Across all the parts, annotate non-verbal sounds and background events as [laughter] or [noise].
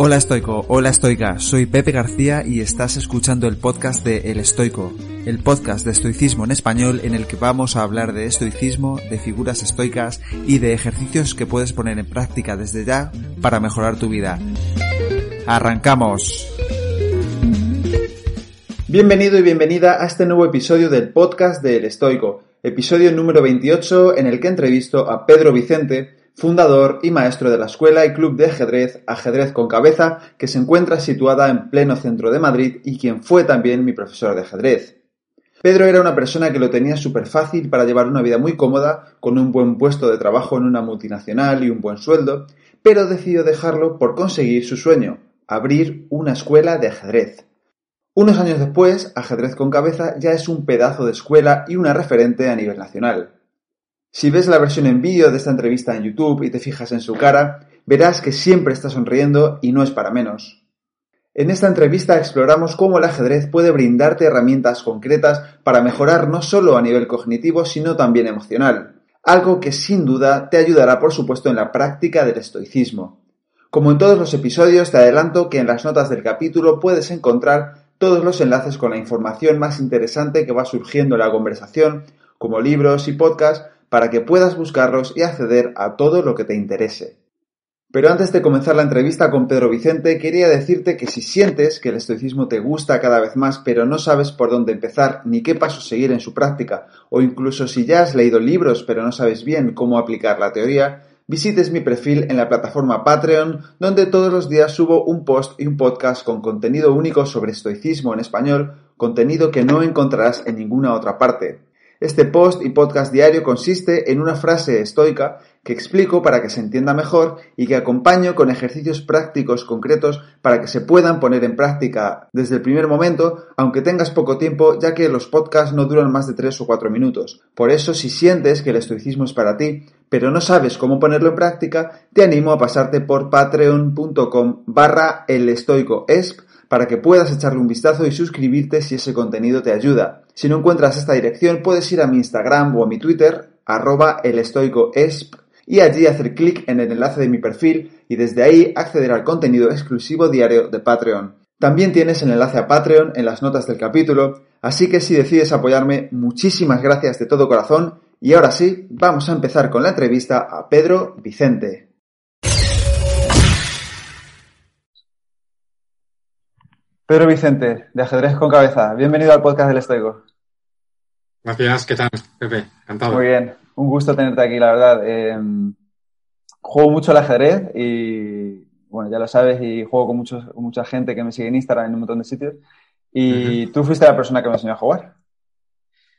Hola estoico, hola estoica, soy Pepe García y estás escuchando el podcast de El Estoico, el podcast de estoicismo en español en el que vamos a hablar de estoicismo, de figuras estoicas y de ejercicios que puedes poner en práctica desde ya para mejorar tu vida. ¡Arrancamos! Bienvenido y bienvenida a este nuevo episodio del podcast de El Estoico, episodio número 28 en el que entrevisto a Pedro Vicente, fundador y maestro de la escuela y club de ajedrez Ajedrez con Cabeza, que se encuentra situada en pleno centro de Madrid y quien fue también mi profesor de ajedrez. Pedro era una persona que lo tenía súper fácil para llevar una vida muy cómoda, con un buen puesto de trabajo en una multinacional y un buen sueldo, pero decidió dejarlo por conseguir su sueño, abrir una escuela de ajedrez. Unos años después, Ajedrez con Cabeza ya es un pedazo de escuela y una referente a nivel nacional. Si ves la versión en vídeo de esta entrevista en YouTube y te fijas en su cara, verás que siempre está sonriendo y no es para menos. En esta entrevista exploramos cómo el ajedrez puede brindarte herramientas concretas para mejorar no solo a nivel cognitivo, sino también emocional, algo que sin duda te ayudará por supuesto en la práctica del estoicismo. Como en todos los episodios, te adelanto que en las notas del capítulo puedes encontrar todos los enlaces con la información más interesante que va surgiendo en la conversación, como libros y podcasts, para que puedas buscarlos y acceder a todo lo que te interese. Pero antes de comenzar la entrevista con Pedro Vicente, quería decirte que si sientes que el estoicismo te gusta cada vez más, pero no sabes por dónde empezar ni qué pasos seguir en su práctica, o incluso si ya has leído libros pero no sabes bien cómo aplicar la teoría, visites mi perfil en la plataforma Patreon, donde todos los días subo un post y un podcast con contenido único sobre estoicismo en español, contenido que no encontrarás en ninguna otra parte. Este post y podcast diario consiste en una frase estoica que explico para que se entienda mejor y que acompaño con ejercicios prácticos concretos para que se puedan poner en práctica desde el primer momento, aunque tengas poco tiempo, ya que los podcasts no duran más de 3 o 4 minutos. Por eso, si sientes que el estoicismo es para ti, pero no sabes cómo ponerlo en práctica, te animo a pasarte por patreon.com barra el para que puedas echarle un vistazo y suscribirte si ese contenido te ayuda. Si no encuentras esta dirección, puedes ir a mi Instagram o a mi Twitter, arroba elestoicoesp, y allí hacer clic en el enlace de mi perfil y desde ahí acceder al contenido exclusivo diario de Patreon. También tienes el enlace a Patreon en las notas del capítulo, así que si decides apoyarme, muchísimas gracias de todo corazón y ahora sí, vamos a empezar con la entrevista a Pedro Vicente. Pedro Vicente, de Ajedrez con Cabeza, bienvenido al podcast del Estoico. Gracias, ¿qué tal, Pepe? Encantado. Muy bien, un gusto tenerte aquí, la verdad. Em, juego mucho al ajedrez y, bueno, ya lo sabes, y juego con, muchos, mucha gente que me sigue en Instagram en un montón de sitios. Y tú fuiste la persona que me enseñó a jugar.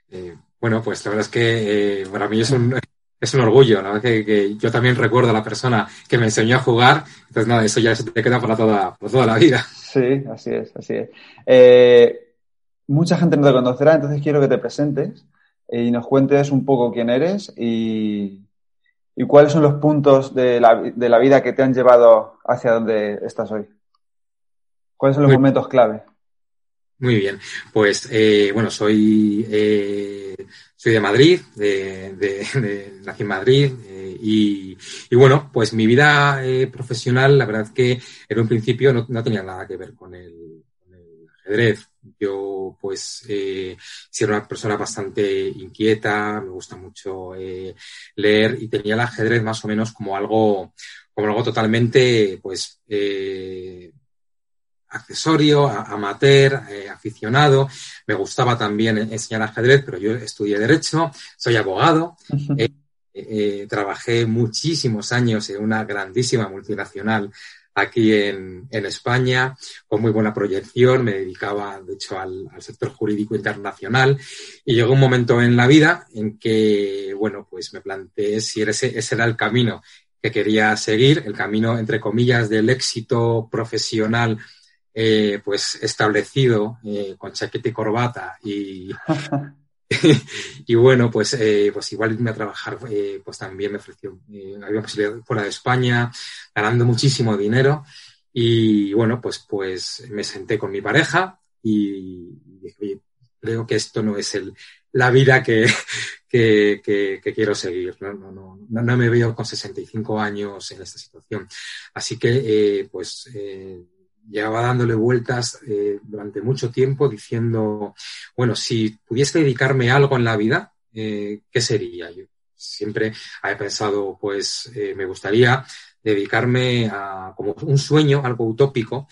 Eh, bueno, pues la verdad es que eh, para mí es un, es un orgullo, la verdad que, yo también recuerdo a la persona que me enseñó a jugar, entonces nada, eso ya se te queda para toda, para toda la vida. Sí, así es, así es. Eh, mucha gente no te conocerá, entonces quiero que te presentes y nos cuentes un poco quién eres y, cuáles son los puntos de la, de la, vida que te han llevado hacia donde estás hoy. ¿Cuáles son los momentos clave? Muy bien, pues eh, bueno, soy, eh, soy de Madrid, de, de, nací en Madrid y, y, bueno, pues mi vida profesional, la verdad que en un principio no, tenía nada que ver con el, con el ajedrez. Yo, pues, eh, si una persona bastante inquieta, me gusta mucho eh, leer y tenía el ajedrez más o menos como algo, como algo totalmente, pues, eh, accesorio, amateur, eh, aficionado. Me gustaba también enseñar ajedrez, pero yo estudié Derecho, soy abogado. Eh, eh, trabajé muchísimos años en una grandísima multinacional aquí en, en, España, con muy buena proyección, me dedicaba, de hecho, al, al, sector jurídico internacional y llegó un momento en la vida en que, bueno, pues me planteé si ese, ese era el camino que quería seguir, el camino, entre comillas, del éxito profesional, eh, pues establecido eh, con chaqueta y corbata y, [laughs] y bueno, pues, eh, pues igual irme a trabajar, pues también me ofreció, había posibilidad fuera de España, ganando muchísimo dinero. Y bueno, pues, pues me senté con mi pareja y dije, creo que esto no es el, la vida que, [laughs] que, que, que quiero seguir. ¿no? No, no, no, me veo con 65 años en esta situación. Así que, eh, pues, eh, llevaba dándole vueltas eh, durante mucho tiempo diciendo, bueno, si pudiese dedicarme a algo en la vida, eh, ¿qué sería? Yo siempre he pensado, pues eh, me gustaría dedicarme a, como un sueño, algo utópico,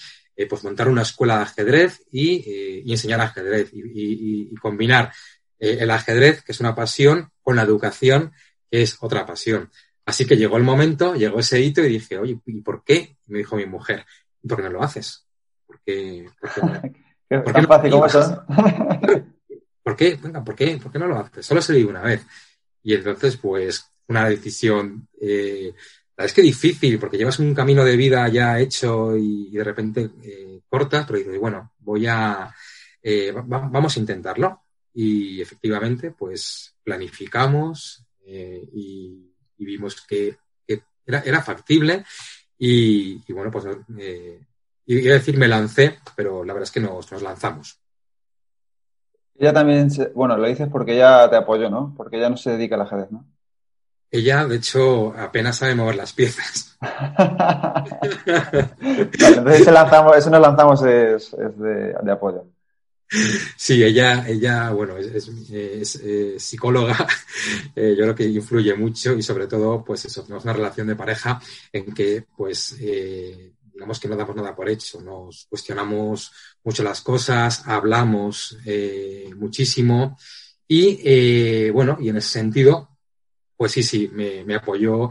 pues montar una escuela de ajedrez y, enseñar ajedrez y, combinar el ajedrez, que es una pasión, con la educación, que es otra pasión. Así que llegó el momento, llegó ese hito y dije, oye, ¿y por qué? Me dijo mi mujer, ¿y por qué no lo haces? Porque, ¿Qué, ¿por qué no [laughs] fácil eso? [laughs] ¿Por qué? Venga, ¿por qué? ¿Por qué no lo haces? Solo se digo una vez. Y entonces, pues, una decisión, eh, la es que difícil, porque llevas un camino de vida ya hecho y, y de repente eh, cortas, pero dices, bueno, voy a, eh, va, vamos a intentarlo. Y efectivamente, pues, planificamos eh, y, y, vimos que, que era, era, factible y, y bueno, pues, eh, iba a decir me lancé, pero la verdad es que nos, nos lanzamos. Ella también, se, bueno, lo dices porque ella te apoyó, ¿no? Porque ella no se dedica al ajedrez, ¿no? Ella, de hecho, apenas sabe mover las piezas. [laughs] vale, entonces ese, lanzamos, ese nos lanzamos es, es de, de, apoyo. Sí, ella, ella bueno, es, es psicóloga, [laughs] eh, yo creo que influye mucho y sobre todo, pues eso, tenemos una relación de pareja en que, pues, eh, digamos que no damos nada por hecho, nos cuestionamos mucho las cosas, hablamos eh, muchísimo y eh, bueno, y en ese sentido, pues sí, sí, me apoyó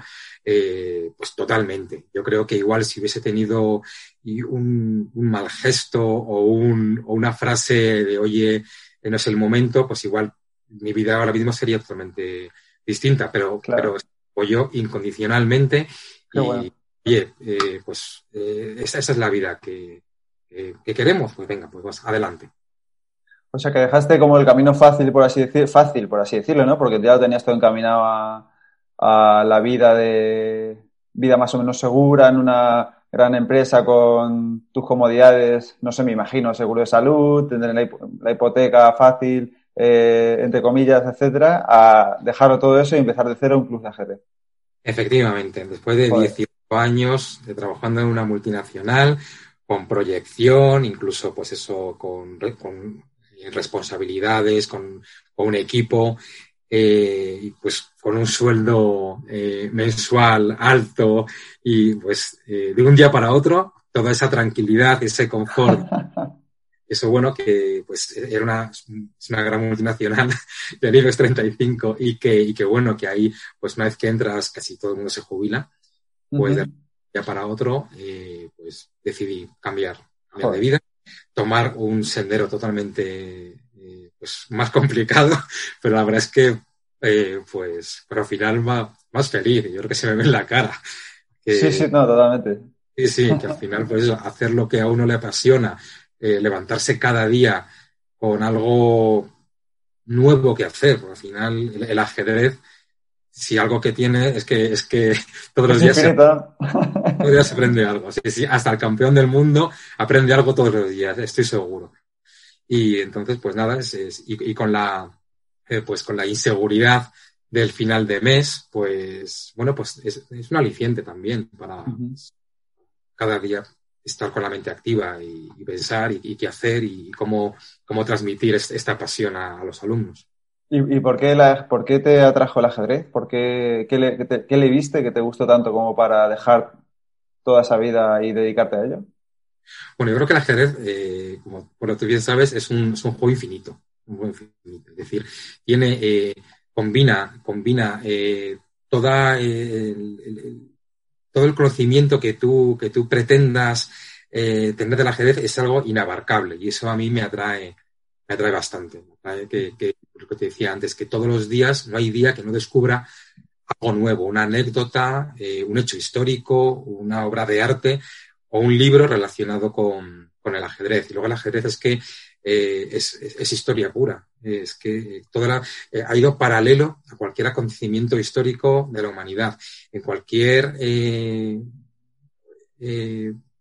eh, pues totalmente. Yo creo que igual si hubiese tenido un, un mal gesto o, un, o, una frase de oye, no es el momento, pues igual mi vida ahora mismo sería totalmente distinta, pero, claro. pero apoyó incondicionalmente Qué y, bueno oye, eh, pues eh, esa, esa, es la vida que, que, que, queremos, pues venga, pues vas, adelante. O sea que dejaste como el camino fácil, por así decir, fácil, por así decirlo, ¿no? Porque ya lo tenías todo encaminado a, a la vida de vida más o menos segura en una gran empresa con tus comodidades, no sé, me imagino, seguro de salud, tener la, hipoteca fácil, eh, entre comillas, etcétera, a dejarlo todo eso y empezar de cero un club de ajedrez. Efectivamente, después de 18 años de trabajando en una multinacional, con proyección, incluso pues eso, con, con responsabilidades, con, con, un equipo, eh, pues con un sueldo eh, mensual alto y pues eh, de un día para otro, toda esa tranquilidad, ese confort. [laughs] Eso bueno que pues era una, una gran multinacional [laughs] de IBEX 35 y que, y que bueno que ahí pues una vez que entras casi todo el mundo se jubila pues uh -huh. de día para otro, eh, pues decidí cambiar, cambiar de vida, tomar un sendero totalmente eh, pues, más complicado, [laughs] pero la verdad es que eh, pues pero al final más, más feliz, yo creo que se me ve en la cara. Sí, sí, no, totalmente. Sí, sí, [laughs] que al final pues hacer lo que a uno le apasiona, eh, levantarse cada día con algo nuevo que hacer, porque al final el, el ajedrez si algo que tiene es que es que [laughs] todos los días, se, todos los días se aprende algo. Sí, sí, hasta el campeón del mundo aprende algo todos los días, estoy seguro. Y entonces, pues nada, es, es, y, y, con la eh, pues con la inseguridad del final de mes, pues bueno, pues es, es un aliciente también para uh -huh. cada día estar con la mente activa y, y pensar y, y, qué hacer y cómo, cómo transmitir esta pasión a, a los alumnos. ¿Y, y por, qué la, por, qué te atrajo el ajedrez? ¿Por qué, qué, le, qué, qué, le, viste que te gustó tanto como para dejar toda esa vida y dedicarte a ello? Bueno, yo creo que el ajedrez, eh, como que tú bien sabes, es un, es un juego infinito. Un juego infinito. Es decir, tiene, eh, combina, combina eh, toda el, todo el conocimiento que tú, que tú pretendas eh, tener del ajedrez es algo inabarcable y eso a mí me atrae, me atrae bastante. Me atrae que, lo que te decía antes, que todos los días no hay día que no descubra algo nuevo, una anécdota, eh, un hecho histórico, una obra de arte o un libro relacionado con, el ajedrez. Y luego el ajedrez es que eh, es, historia pura, es que toda eh, ha ido paralelo a cualquier acontecimiento histórico de la humanidad. En cualquier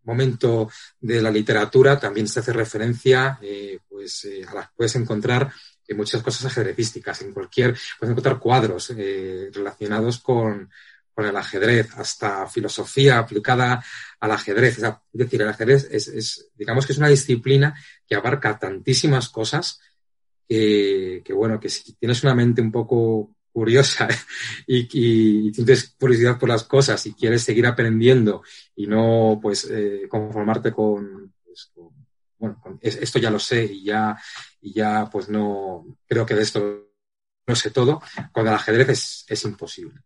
momento de la literatura también se hace referencia, pues a las puedes encontrar en muchas cosas ajedrecísticas. En cualquier, puedes encontrar cuadros eh, relacionados con, con, el ajedrez, hasta filosofía aplicada al ajedrez. Es decir, el ajedrez es, digamos que es una disciplina que abarca tantísimas cosas que, bueno, que si tienes una mente un poco curiosa [laughs] y, tienes curiosidad por las cosas y quieres seguir aprendiendo y no pues eh, conformarte con, pues, con bueno, esto ya lo sé y ya, y ya pues no, creo que de esto no sé todo, con el ajedrez es, imposible.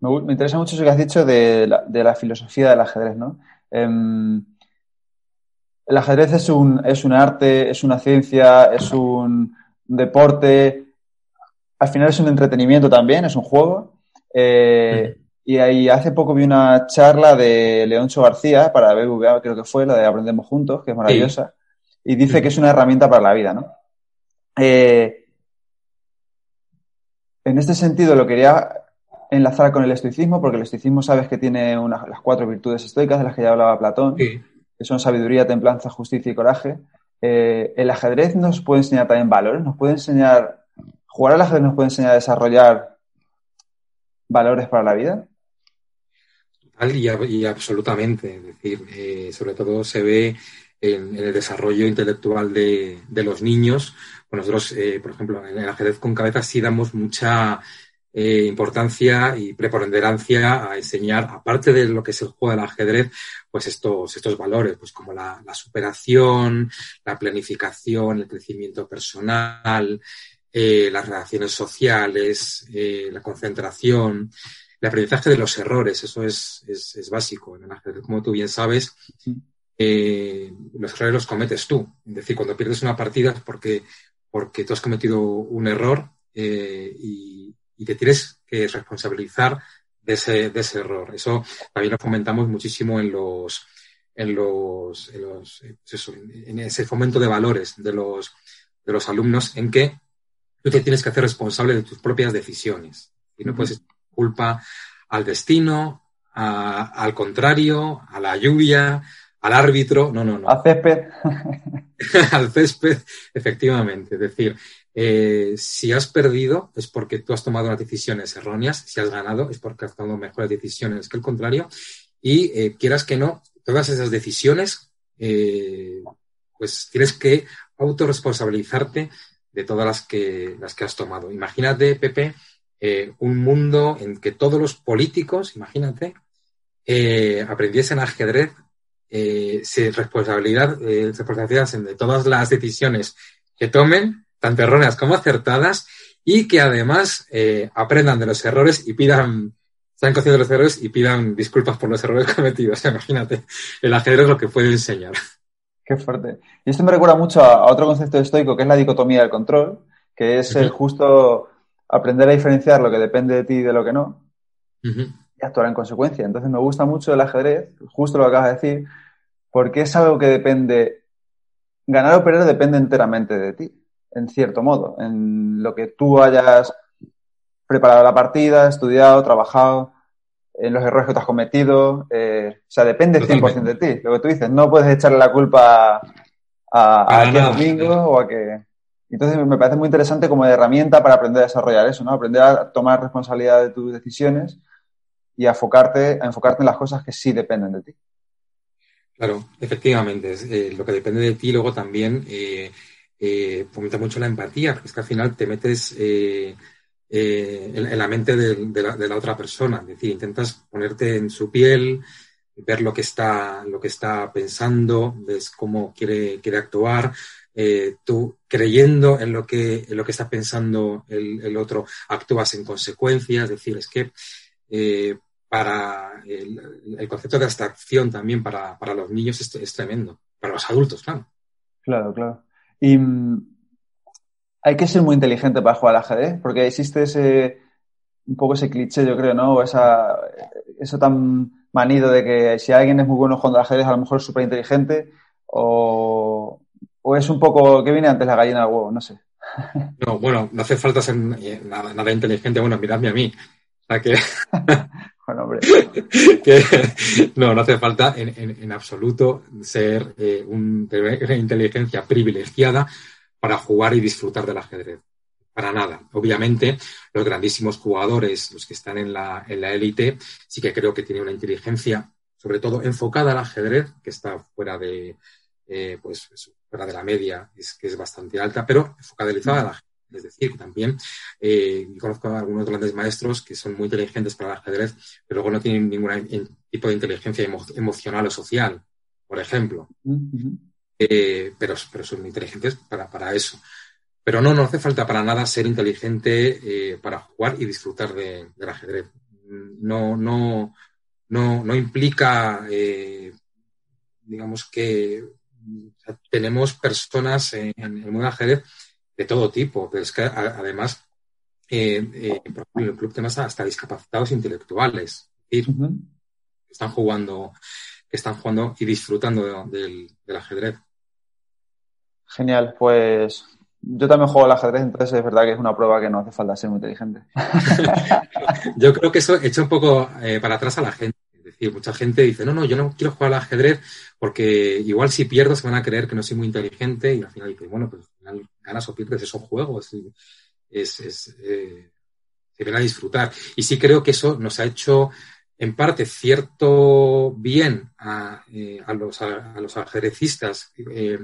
Me, interesa mucho eso que has dicho de la, filosofía del ajedrez, ¿no? Em, el ajedrez es un, es un arte, es una ciencia, es un deporte, al final es un entretenimiento también, es un juego. Eh, y ahí hace poco vi una charla de Leoncho García para BBVA, creo que fue, la de Aprendemos Juntos, que es maravillosa. Y dice que es una herramienta para la vida, ¿no? Eh, en este sentido lo quería enlazar con el estoicismo, porque el estoicismo sabes que tiene las cuatro virtudes estoicas de las que ya hablaba Platón, que son sabiduría, templanza, justicia y coraje. Eh, el ajedrez nos puede enseñar también valores, nos puede enseñar, jugar al ajedrez nos puede enseñar a desarrollar valores para la vida y, absolutamente. Es decir, eh, sobre todo se ve en, el desarrollo intelectual de, los niños. nosotros, eh, por ejemplo, en el ajedrez con cabeza sí damos mucha eh, importancia y preponderancia a enseñar, aparte de lo que es el juego del ajedrez, pues estos, estos valores, pues como la, superación, la planificación, el crecimiento personal, las relaciones sociales, la concentración el aprendizaje de los errores, eso es, es, básico en el ajedrez. Como tú bien sabes, eh, los errores los cometes tú. Es decir, cuando pierdes una partida es porque, porque tú has cometido un error eh, y, te tienes que responsabilizar de ese, de ese error. Eso también lo fomentamos muchísimo en los, en los, en, los, pues en ese fomento de valores de los, de los alumnos en que tú te tienes que hacer responsable de tus propias decisiones y no puedes culpa al destino, al contrario, a la lluvia, al árbitro. No, no, no. Al césped. [laughs] al césped, efectivamente. Es decir, eh, si has perdido es porque tú has tomado unas decisiones erróneas, si has ganado es porque has tomado mejores decisiones que el contrario. Y eh, quieras que no, todas esas decisiones, eh, pues tienes que autorresponsabilizarte de todas las que, las que has tomado. Imagínate, Pepe, un mundo en que todos los políticos, imagínate, aprendiesen ajedrez, se responsabilidad, eh, de todas las decisiones que tomen, tanto erróneas como acertadas, y que además eh, aprendan de los errores y pidan, sean conscientes de los errores y pidan disculpas por los errores [laughs] cometidos. Imagínate, el ajedrez lo que puede enseñar. Qué fuerte. Y esto me recuerda mucho a, otro concepto estoico que es la dicotomía del control, que es el justo aprender a diferenciar lo que depende de ti y de lo que no y actuar en consecuencia. Entonces me gusta mucho el ajedrez, justo lo que acabas de decir, porque es algo que depende, ganar o perder depende enteramente de ti, en cierto modo, en lo que tú hayas preparado la partida, estudiado, trabajado, en los errores que tú has cometido, eh, o sea, depende 100% de ti. Lo que tú dices, no puedes echarle la culpa a, a, a, domingo o a que entonces me parece muy interesante como herramienta para aprender a desarrollar eso, ¿no? Aprender a tomar responsabilidad de tus decisiones y a enfocarte, a enfocarte en las cosas que sí dependen de ti. Claro, efectivamente. Eh, lo que depende de ti luego también eh, eh, fomenta mucho la empatía, porque es que al final te metes en, la mente de, la, otra persona. Es decir, intentas ponerte en su piel, ver lo que está, lo que está pensando, ves cómo quiere, quiere actuar, eh, tú creyendo en lo que, en lo que está pensando el, otro, actúas en consecuencia. Es decir, es que eh, para el, concepto de abstracción también para, los niños es, tremendo. Para los adultos, claro. Claro, claro. Y mm, hay que ser muy inteligente para jugar al ajedrez, porque existe ese, un poco ese cliché, yo creo, ¿no? O esa, eso tan manido de que si alguien es muy bueno jugando al ajedrez, a lo mejor es súper inteligente, o, o es un poco que viene antes la gallina del huevo, no sé. [laughs] No, bueno, no hace falta ser eh, nada, inteligente. Bueno, miradme a mí. O que... [laughs] bueno, hombre. [laughs] no, no hace falta en, absoluto ser eh, un, una inteligencia privilegiada para jugar y disfrutar del ajedrez. Para nada. Obviamente, los grandísimos jugadores, los que están en la élite, sí que creo que tienen una inteligencia, sobre todo enfocada al ajedrez, que está fuera de, eh, pues fuera de la media, es que es bastante alta, pero focalizada a la gente. Es decir, también eh, conozco a algunos grandes maestros que son muy inteligentes para el ajedrez, pero luego no tienen ningún tipo de inteligencia emocional o social, por ejemplo. Eh, pero, pero son inteligentes para, para eso. Pero no, no hace falta para nada ser inteligente eh, para jugar y disfrutar de, del ajedrez. No, no, no, no implica, digamos que tenemos personas en, el mundo del ajedrez de todo tipo, pero es que además, eh, eh, por ejemplo, en el club tenemos hasta discapacitados intelectuales, que están jugando, están jugando y disfrutando del, ajedrez. Genial, pues yo también juego al ajedrez, entonces es verdad que es una prueba que no hace falta ser muy inteligente. [laughs] yo creo que eso echa un poco eh, para atrás a la gente decir, mucha gente dice, no, no, yo no quiero jugar al ajedrez porque igual si pierdo se van a creer que no soy muy inteligente y al final dice, bueno, pues al final ganas o pierdes, es un juego, es, es, eh, se viene a disfrutar. Y sí creo que eso nos ha hecho en parte cierto bien a, eh, los, a, los, ajedrecistas, eh,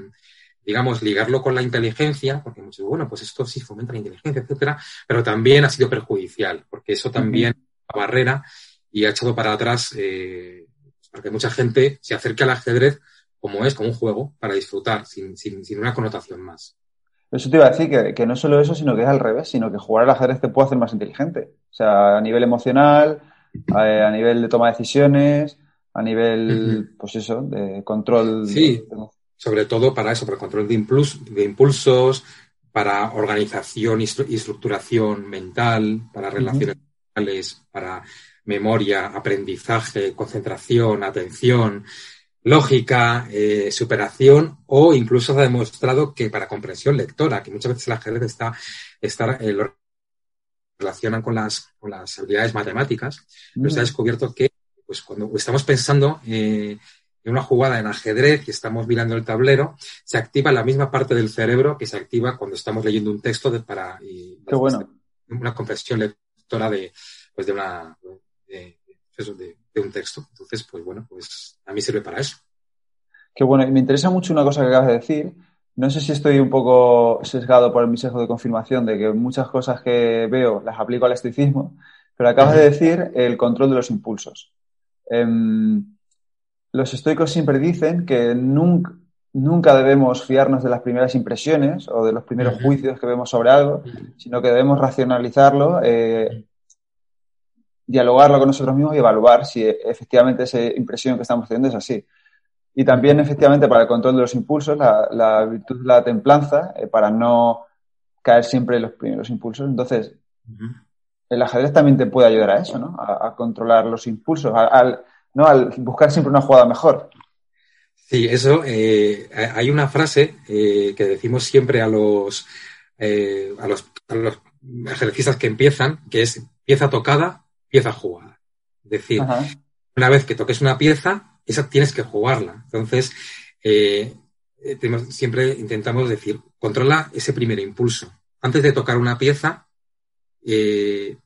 digamos, ligarlo con la inteligencia, porque muchos, bueno, pues esto sí fomenta la inteligencia, etcétera, pero también ha sido perjudicial, porque eso también es una barrera y ha echado para atrás eh, para que mucha gente se acerque al ajedrez como es, como un juego, para disfrutar, sin, una connotación más. Eso te iba a decir, que, que, no solo eso, sino que es al revés, sino que jugar al ajedrez te puede hacer más inteligente. O sea, a nivel emocional, a, nivel de toma de decisiones, a nivel, pues eso, de control. Sí, sobre todo para eso, para el control de, de impulsos, para organización y, estructuración mental, para relaciones para memoria, aprendizaje, concentración, atención, lógica, eh, superación o incluso se ha demostrado que para comprensión lectora, que muchas veces el ajedrez está, está eh, lo relacionan con las, con las habilidades matemáticas, pero se ha mm. descubierto que pues cuando estamos pensando eh, en una jugada en ajedrez y estamos mirando el tablero, se activa la misma parte del cerebro que se activa cuando estamos leyendo un texto de, para Qué bueno. una comprensión lectora de, pues de una de, un texto. Entonces, pues bueno, pues a mí sirve para eso. Qué bueno, y me interesa mucho una cosa que acabas de decir. No sé si estoy un poco sesgado por el sesgo de confirmación de que muchas cosas que veo las aplico al estoicismo, pero acabas de decir el control de los impulsos. Em, los estoicos siempre dicen que nunca, nunca debemos fiarnos de las primeras impresiones o de los primeros juicios que vemos sobre algo, sino que debemos racionalizarlo, eh, dialogarlo con nosotros mismos y evaluar si efectivamente esa impresión que estamos teniendo es así. Y también, efectivamente, para el control de los impulsos, la, virtud de la templanza, eh, para no caer siempre en los primeros impulsos. Entonces, el ajedrez también te puede ayudar a eso, ¿no? A, controlar los impulsos, al, ¿no? al buscar siempre una jugada mejor. Sí, eso, eh, hay una frase eh, que decimos siempre a los, a los, a los ejercistas que empiezan, que es pieza tocada, pieza jugada. Es decir, una vez que toques una pieza, esa tienes que jugarla. Entonces, eh, siempre intentamos decir, controla ese primer impulso. Antes de tocar una pieza, eh,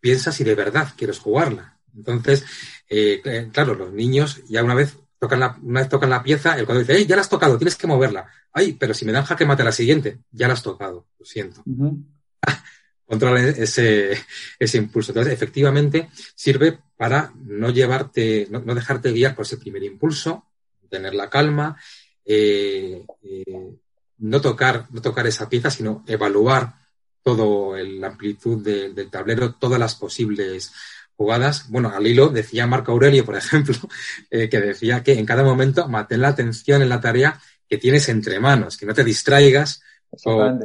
piensa si de verdad quieres jugarla. Entonces, eh, claro, los niños ya una vez tocan la, una vez tocan la pieza, el cuadro dice, ¡ay, ya la has tocado! Tienes que moverla. ¡Ay, pero si me dan jaque mate la siguiente! Ya la has tocado, lo siento [laughs] controlar ese, ese impulso. Entonces, efectivamente, sirve para no llevarte, no, dejarte guiar por ese primer impulso, tener la calma, eh, eh, no tocar, no tocar esa pieza, sino evaluar todo la amplitud del tablero, todas las posibles jugadas. Bueno, al hilo decía Marco Aurelio, por ejemplo, [laughs] eh, que decía que en cada momento mantén la atención en la tarea que tienes entre manos, que no te distraigas o,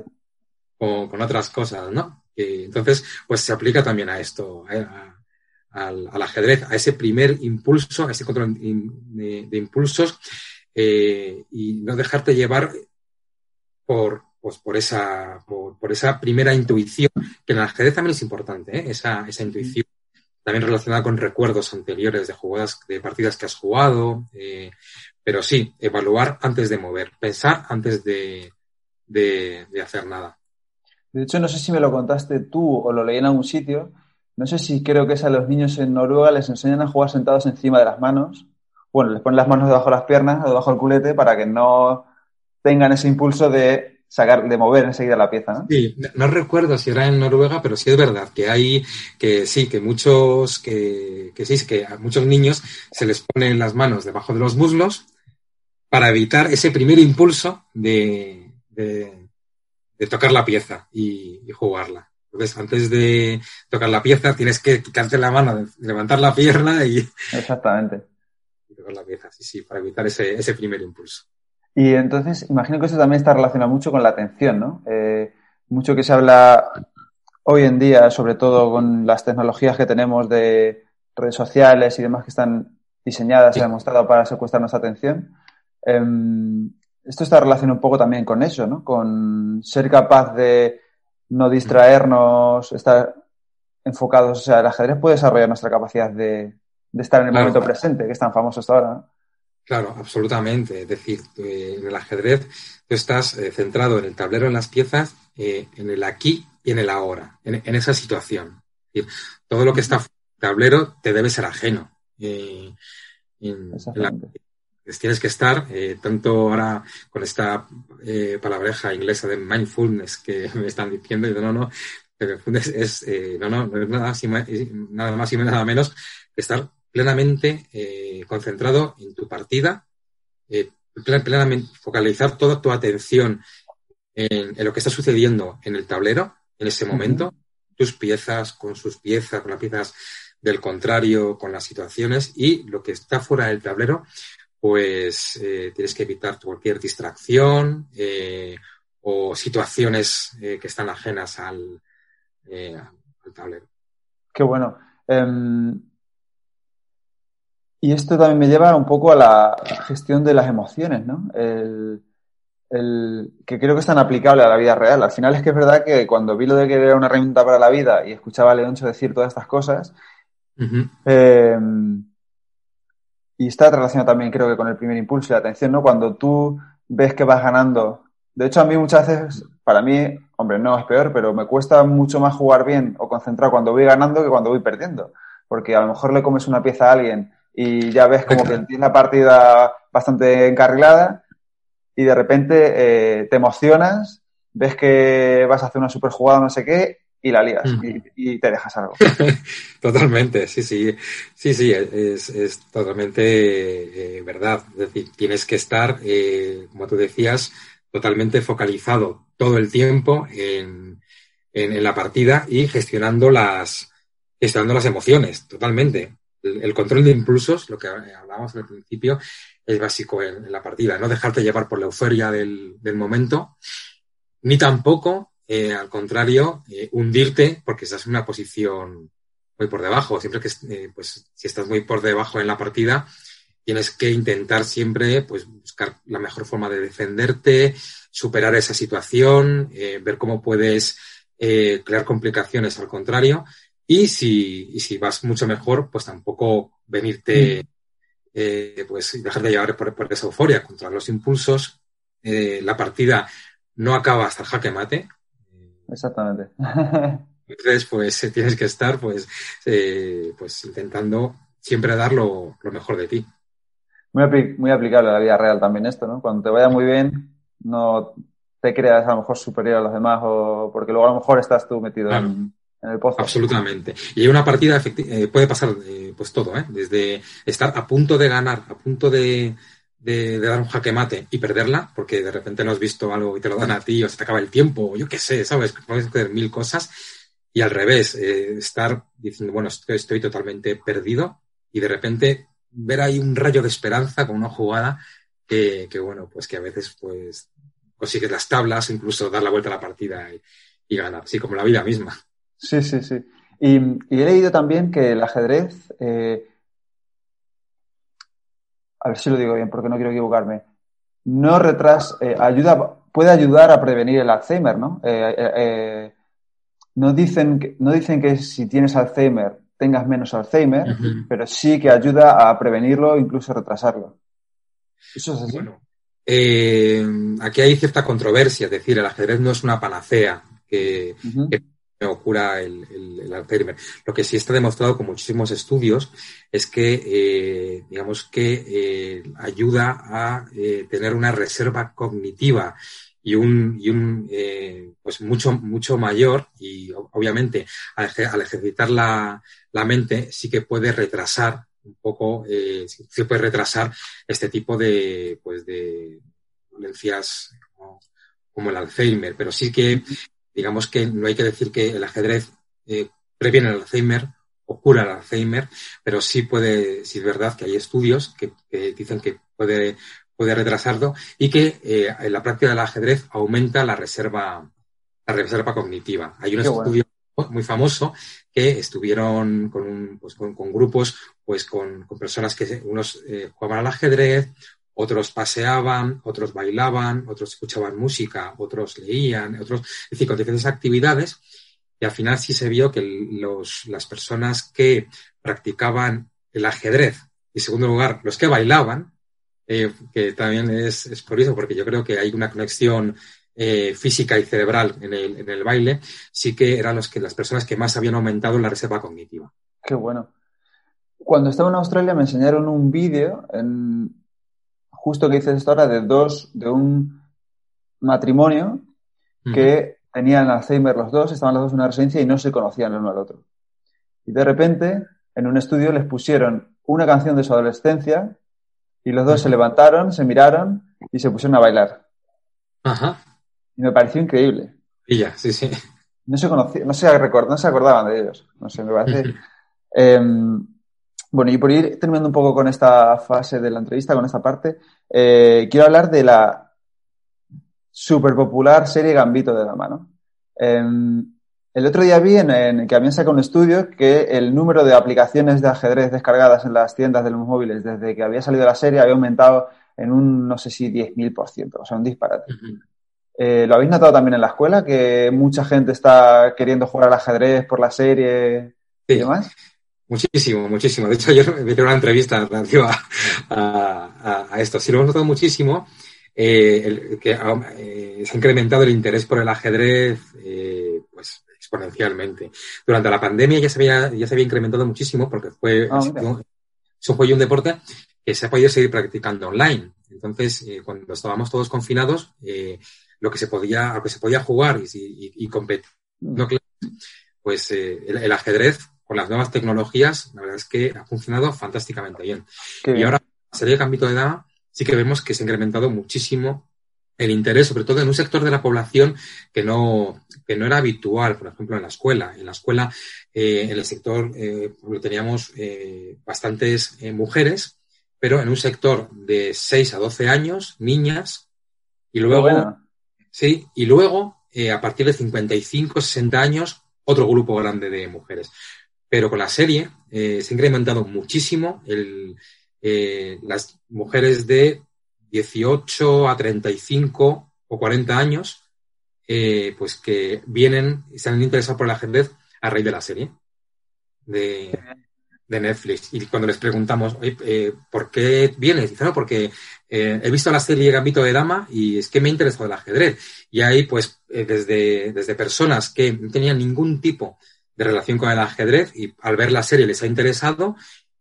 con otras cosas, ¿no? Entonces, pues se aplica también a esto, al, ajedrez, a ese primer impulso, a ese control de, impulsos y no dejarte llevar por, pues por esa, por, esa primera intuición, que en el ajedrez también es importante, esa, esa intuición también relacionada con recuerdos anteriores de jugadas, de partidas que has jugado, eh, pero sí, evaluar antes de mover, pensar antes de, de, hacer nada. De hecho, no sé si me lo contaste tú o lo leí en algún sitio. No sé si creo que es a los niños en Noruega les enseñan a jugar sentados encima de las manos. Bueno, les ponen las manos debajo de las piernas o debajo del culete para que no tengan ese impulso de sacar, de mover enseguida la pieza, ¿no? Sí, no recuerdo si era en Noruega, pero sí es verdad que hay, que sí, que muchos, que, que sí, que a muchos niños se les ponen las manos debajo de los muslos para evitar ese primer impulso de, de, tocar la pieza y, jugarla. Entonces, antes de tocar la pieza, tienes que quitarte la mano, levantar la pierna y. Exactamente. Y tocar la pieza, sí, sí, para evitar ese, ese primer impulso. Y entonces, imagino que eso también está relacionado mucho con la atención, ¿no? Eh, mucho que se habla hoy en día, sobre todo con las tecnologías que tenemos de redes sociales y demás que están diseñadas y demostradas para secuestrar nuestra atención. Em, esto está relacionado un poco también con eso, ¿no? Con ser capaz de no distraernos, estar enfocados. O sea, el ajedrez puede desarrollar nuestra capacidad de, estar en el momento presente, que es tan famoso hasta ahora. ¿no? Claro, absolutamente. Es decir, en el ajedrez tú estás eh, centrado en el tablero, en las piezas, eh, en el aquí y en el ahora, en, esa situación. todo lo que está en el tablero te debe ser ajeno. Eh, tienes que estar, tanto ahora con esta palabreja inglesa de mindfulness que [laughs] me están diciendo, y no, no, es, no, no, no es nada, nada más y nada menos que estar plenamente eh, concentrado en tu partida, eh, plenamente focalizar toda tu atención en, lo que está sucediendo en el tablero en ese momento, tus piezas con sus piezas, con las piezas del contrario, con las situaciones y lo que está fuera del tablero, pues eh, tienes que evitar cualquier distracción o situaciones que están ajenas al, al tablero. Qué bueno. Em, y esto también me lleva un poco a la gestión de las emociones, ¿no? El, que creo que es tan aplicable a la vida real. Al final es que es verdad que cuando vi lo de que era una herramienta para la vida y escuchaba a Leoncho decir todas estas cosas, y está relacionado también creo que con el primer impulso y la atención, ¿no? Cuando tú ves que vas ganando. De hecho, a mí muchas veces, para mí, hombre, no es peor, pero me cuesta mucho más jugar bien o concentrar cuando voy ganando que cuando voy perdiendo. Porque a lo mejor le comes una pieza a alguien y ya ves como que tienes la partida bastante encarrilada y de repente eh, te emocionas, ves que vas a hacer una super jugada no sé qué y la lías y, te dejas algo. [laughs] totalmente, sí, sí, sí, sí, es, es totalmente eh, verdad. Es decir, tienes que estar, eh, como tú decías, totalmente focalizado todo el tiempo en, en, en, la partida y gestionando las, gestionando las emociones, totalmente el, control de impulsos, lo que hablábamos al principio, es básico en, la partida. No dejarte llevar por la euforia del, momento, ni tampoco, eh, al contrario, eh, hundirte porque estás en una posición muy por debajo. Siempre que, eh, pues, si estás muy por debajo en la partida, tienes que intentar siempre, pues, buscar la mejor forma de defenderte, superar esa situación, ver cómo puedes crear complicaciones al contrario y si, y si vas mucho mejor, pues tampoco venirte, pues dejar de llevar por, esa euforia, contra los impulsos. La partida no acaba hasta el jaque mate. Exactamente. Entonces, pues eh, tienes que estar pues, pues intentando siempre dar lo, mejor de ti. Muy, muy aplicable a la vida real también esto, ¿no? Cuando te vaya muy bien, no te creas a lo mejor superior a los demás o porque luego a lo mejor estás tú metido en, Absolutamente. Y una partida eh, puede pasar eh, pues todo, ¿eh? desde estar a punto de ganar, a punto de, dar un jaque mate y perderla, porque de repente no has visto algo y te lo dan a ti o se te acaba el tiempo, o yo qué sé, ¿sabes? Puedes hacer mil cosas. Y al revés, estar diciendo, bueno, estoy, totalmente perdido y de repente ver ahí un rayo de esperanza con una jugada que, que bueno, pues que a veces pues consigues las tablas, incluso dar la vuelta a la partida y, y ganar, así como la vida misma. Sí, sí, sí. Y, he leído también que el ajedrez, eh, a ver si lo digo bien porque no quiero equivocarme, no retras, eh, ayuda, puede ayudar a prevenir el Alzheimer, ¿no? Eh, no, dicen que, no dicen que si tienes Alzheimer tengas menos Alzheimer, pero sí que ayuda a prevenirlo, incluso retrasarlo. ¿Eso es así? Bueno, aquí hay cierta controversia, es decir, el ajedrez no es una panacea que ocurra el, el, Alzheimer. Lo que sí está demostrado con muchísimos estudios es que, eh, digamos que eh, ayuda a eh, tener una reserva cognitiva y un, y un pues mucho, mucho mayor y obviamente al, ejercitar la, la, mente sí que puede retrasar un poco, sí puede retrasar este tipo de, pues de dolencias como el Alzheimer, pero sí que digamos que no hay que decir que el ajedrez eh, previene el Alzheimer o cura el Alzheimer, pero sí puede, sí es verdad que hay estudios que, dicen que puede, puede retrasarlo y que eh, en la práctica del ajedrez aumenta la reserva, la reserva cognitiva. Hay un estudio muy famoso que estuvieron con, pues, con, grupos, pues con, personas que unos eh, jugaban al ajedrez, otros paseaban, otros bailaban, otros escuchaban música, otros leían, otros, es decir, con diferentes actividades. Y al final sí se vio que los, las personas que practicaban el ajedrez, y en segundo lugar, los que bailaban, eh, que también es, es curioso porque yo creo que hay una conexión eh, física y cerebral en el, en el baile, sí que eran los que, las personas que más habían aumentado la reserva cognitiva. Qué bueno. Cuando estaba en Australia me enseñaron un vídeo en, justo que dices esto ahora de dos, de un matrimonio que tenían Alzheimer los dos, estaban los dos en una residencia y no se conocían el uno al otro. Y de repente, en un estudio les pusieron una canción de su adolescencia y los dos se levantaron, se miraron y se pusieron a bailar. Ajá. Y me pareció increíble. Y ya, sí, sí. No se conocían, no se, no se acordaban de ellos. No sé, me parece. Bueno, y por ir terminando un poco con esta fase de la entrevista, con esta parte, eh, quiero hablar de la súper popular serie Gambito de Dama, ¿no? Em, el otro día vi en, que habían sacado un estudio que el número de aplicaciones de ajedrez descargadas en las tiendas de los móviles desde que había salido la serie había aumentado en un, no sé si 10.000%, o sea, un disparate. Eh, ¿Lo habéis notado también en la escuela? Que mucha gente está queriendo jugar al ajedrez por la serie y demás. Muchísimo, muchísimo. De hecho, [laughs] ayer me hicieron una entrevista relativa a, esto. Sí, lo hemos notado muchísimo, eh, que eh, se ha incrementado el interés por el ajedrez eh, pues exponencialmente. Durante la pandemia ya se había, ya se había incrementado muchísimo porque fue ah, es un juego y un deporte que se ha podido seguir practicando online. Entonces, cuando estábamos todos confinados, lo que se podía, lo que se podía jugar y, y, competir, mm. pues el ajedrez con las nuevas tecnologías, la verdad es que ha funcionado fantásticamente bien. y ahora, sería el ámbito de edad, sí que vemos que se ha incrementado muchísimo el interés, sobre todo en un sector de la población que no, que no era habitual, por ejemplo, en la escuela. En la escuela, eh, en el sector, eh, teníamos eh, bastantes mujeres, pero en un sector de 6 a 12 años, niñas, y luego, sí, y luego, a partir de 55, 60 años, otro grupo grande de mujeres. Pero con la serie eh, se ha incrementado muchísimo el, eh, las mujeres de 18 a 35 o 40 años, eh, pues que vienen y se han interesado por el ajedrez a raíz de la serie de, Netflix. Y cuando les preguntamos, ¿por qué vienes? Dicen, no, porque he visto la serie Gambito de Dama y es que me ha interesado el ajedrez. Y ahí, pues, desde, desde personas que no tenían ningún tipo de relación con el ajedrez y al ver la serie les ha interesado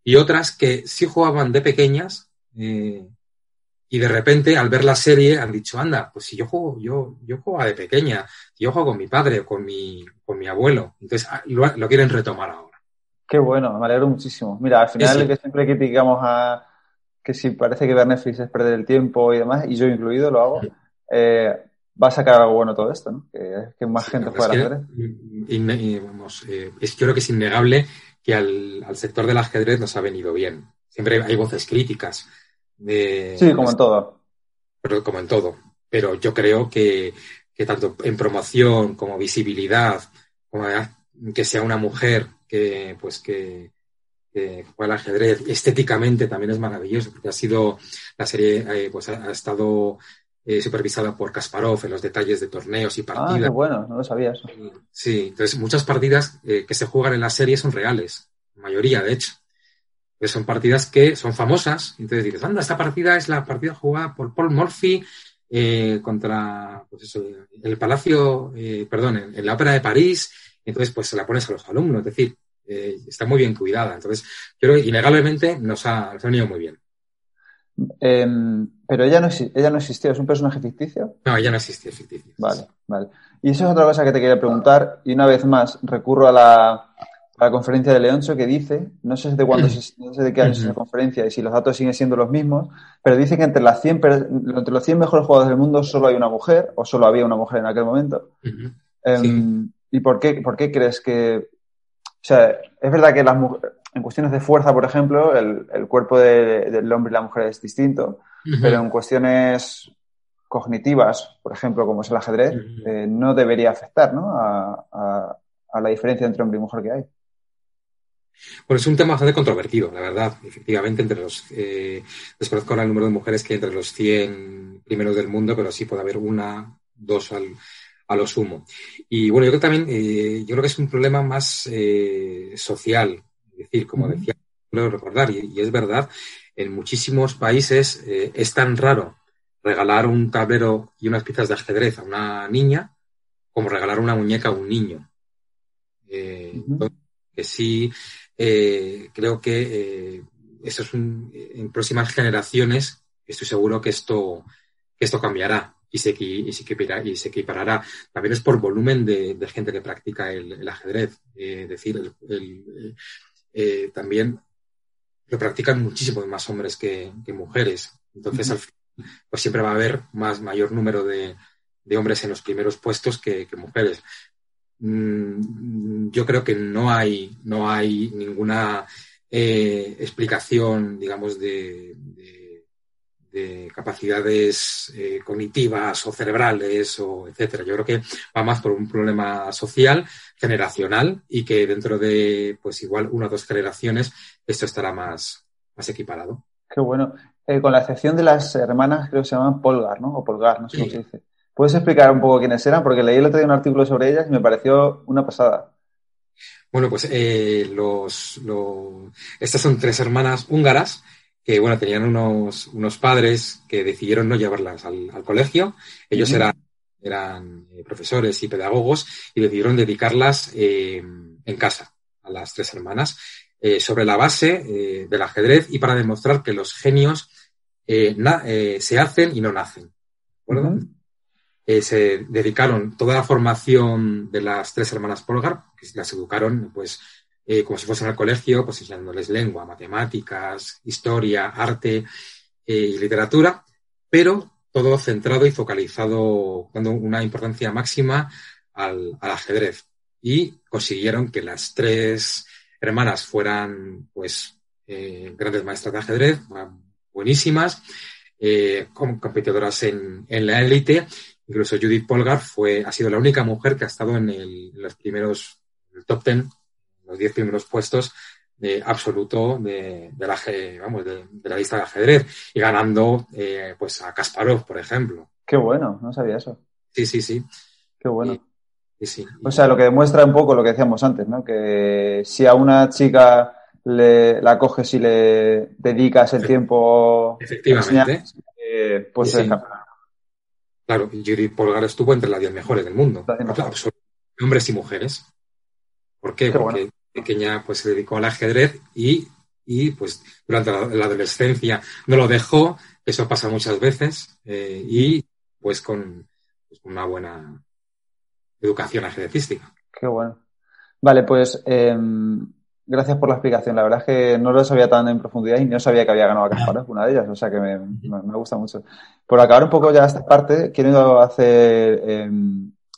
y otras que sí jugaban de pequeñas eh, y de repente al ver la serie han dicho, anda, pues si yo juego, yo, yo jugaba de pequeña, yo juego con mi padre o con mi, con mi abuelo, entonces ah, lo, quieren retomar ahora. Qué bueno, me alegro muchísimo. Mira, al final que siempre criticamos a que si parece que ver Netflix es perder el tiempo y demás, y yo incluido lo hago, eh, va a sacar algo bueno todo esto, ¿no? Que, más gente hacer. Eh, es, yo creo que es innegable que al, sector del ajedrez nos ha venido bien. Siempre hay voces críticas. De, sí, como en todo. Pero, como en todo. Pero yo creo que, tanto en promoción como visibilidad, como que sea una mujer que, pues que, que juega al ajedrez estéticamente también es maravilloso, porque ha sido la serie, eh, pues ha, ha estado eh, supervisada por Kasparov en los detalles de torneos y partidas. Ah, qué bueno, no lo sabía eso. Sí, entonces muchas partidas eh, que se juegan en la serie son reales, la mayoría de hecho. Pues son partidas que son famosas, entonces dices, anda, esta partida es la partida jugada por Paul Morphy eh, contra, pues eso, el Palacio, eh, perdón, en, en, la Ópera de París, entonces pues se la pones a los alumnos, es decir, eh, está muy bien cuidada. Entonces, yo creo que innegablemente nos ha, nos ha venido muy bien. Pero ella no, ella no existió, ¿es un personaje ficticio? No, ella no existía, es ficticio. Vale, vale. Y eso es otra cosa que te quería preguntar, y una vez más recurro a la, a la conferencia de Leoncho que dice, no sé de cuándo, [clears throat] no sé de qué año es esa conferencia y si los datos siguen siendo los mismos, pero dice que entre, las 100, entre los 100 mejores jugadores del mundo solo hay una mujer, o solo había una mujer en aquel momento. Uh -huh. eh, Sí. ¿Y por qué, por qué crees que... O sea, es verdad que las mujeres, en cuestiones de fuerza, por ejemplo, el, el cuerpo de, del hombre y la mujer es distinto, Uh -huh. pero en cuestiones cognitivas, por ejemplo, como es el ajedrez, Uh -huh. eh, no debería afectar ¿no? A, a, a, la diferencia entre hombre y mujer que hay. Bueno, es un tema bastante controvertido, la verdad. Efectivamente, entre los. Eh, desconozco ahora el número de mujeres que hay entre los 100 primeros del mundo, pero sí puede haber una, dos al, a lo sumo. Y bueno, yo creo que también, eh, yo creo que es un problema más eh, social. Es decir, como uh -huh. decía, creo recordar, y, y, es verdad, en muchísimos países eh, es tan raro regalar un tablero y unas piezas de ajedrez a una niña como regalar una muñeca a un niño. Eh, uh -huh. entonces, que sí, eh, creo que eso es un, en próximas generaciones estoy seguro que esto, que esto cambiará y se, y, se equipará, y se equiparará. También es por volumen de, de gente que practica el, el ajedrez. Eh, es decir, el, el, eh, también lo practican muchísimos más hombres que, que mujeres. Entonces, uh -huh. al final, pues siempre va a haber más mayor número de, de hombres en los primeros puestos que, que mujeres mm, yo creo que no hay, no hay ninguna eh, explicación, digamos, de, de, de capacidades eh, cognitivas o cerebrales o etcétera. Yo creo que va más por un problema social, generacional y que dentro de, pues igual una o dos generaciones esto estará más, más equiparado. Qué bueno. Eh, con la excepción de las hermanas, creo que se llaman Polgar, ¿no? O Polgar, no sé sí. cómo se dice. ¿Puedes explicar un poco quiénes eran? Porque leí el otro día un artículo sobre ellas y me pareció una pasada. Bueno, pues eh, los, los, estas son tres hermanas húngaras que, bueno, tenían unos, unos padres que decidieron no llevarlas al, al colegio. Ellos uh -huh. eran, eran eh, profesores y pedagogos y decidieron dedicarlas eh, en casa a las tres hermanas eh, sobre la base eh, del ajedrez y para demostrar que los genios eh, se hacen y no nacen. ¿De acuerdo? Uh -huh. Se dedicaron toda la formación de las tres hermanas Polgar, que las educaron pues eh, como si fuesen al colegio, pues enseñándoles lengua, matemáticas, historia, arte eh, y literatura, pero todo centrado y focalizado, dando una importancia máxima al, al ajedrez. Y consiguieron que las tres hermanas fueran pues eh, grandes maestras de ajedrez, buenísimas, como competidoras en, en la élite Incluso Judith Polgar fue, ha sido la única mujer que ha estado en, los primeros, top ten, los diez primeros puestos de absoluto de, de la, vamos, de, de, la lista de ajedrez y ganando eh, pues a Kasparov, por ejemplo. Qué bueno, no sabía eso. Sí, sí, sí. Qué bueno. Y, sí, o sea, lo que demuestra un poco lo que decíamos antes, ¿no? Que si a una chica le, la coges y le dedicas el tiempo. Efectivamente. Eh, pues sí, Claro, Judith Polgar estuvo entre las 10 mejores del mundo. Absolutamente. Hombres y mujeres. ¿Por qué? qué Porque bueno. Pequeña pues se dedicó al ajedrez y, y pues durante la, adolescencia no lo dejó, eso pasa muchas veces, eh, y pues con, pues una buena educación ajedrecística. Qué bueno. Vale, pues eh, gracias por la explicación. La verdad es que no lo sabía tan en profundidad y no sabía que había ganado a Kasparov, una de ellas, o sea que me, me, gusta mucho. Por acabar un poco ya esta parte, quiero hacer, eh,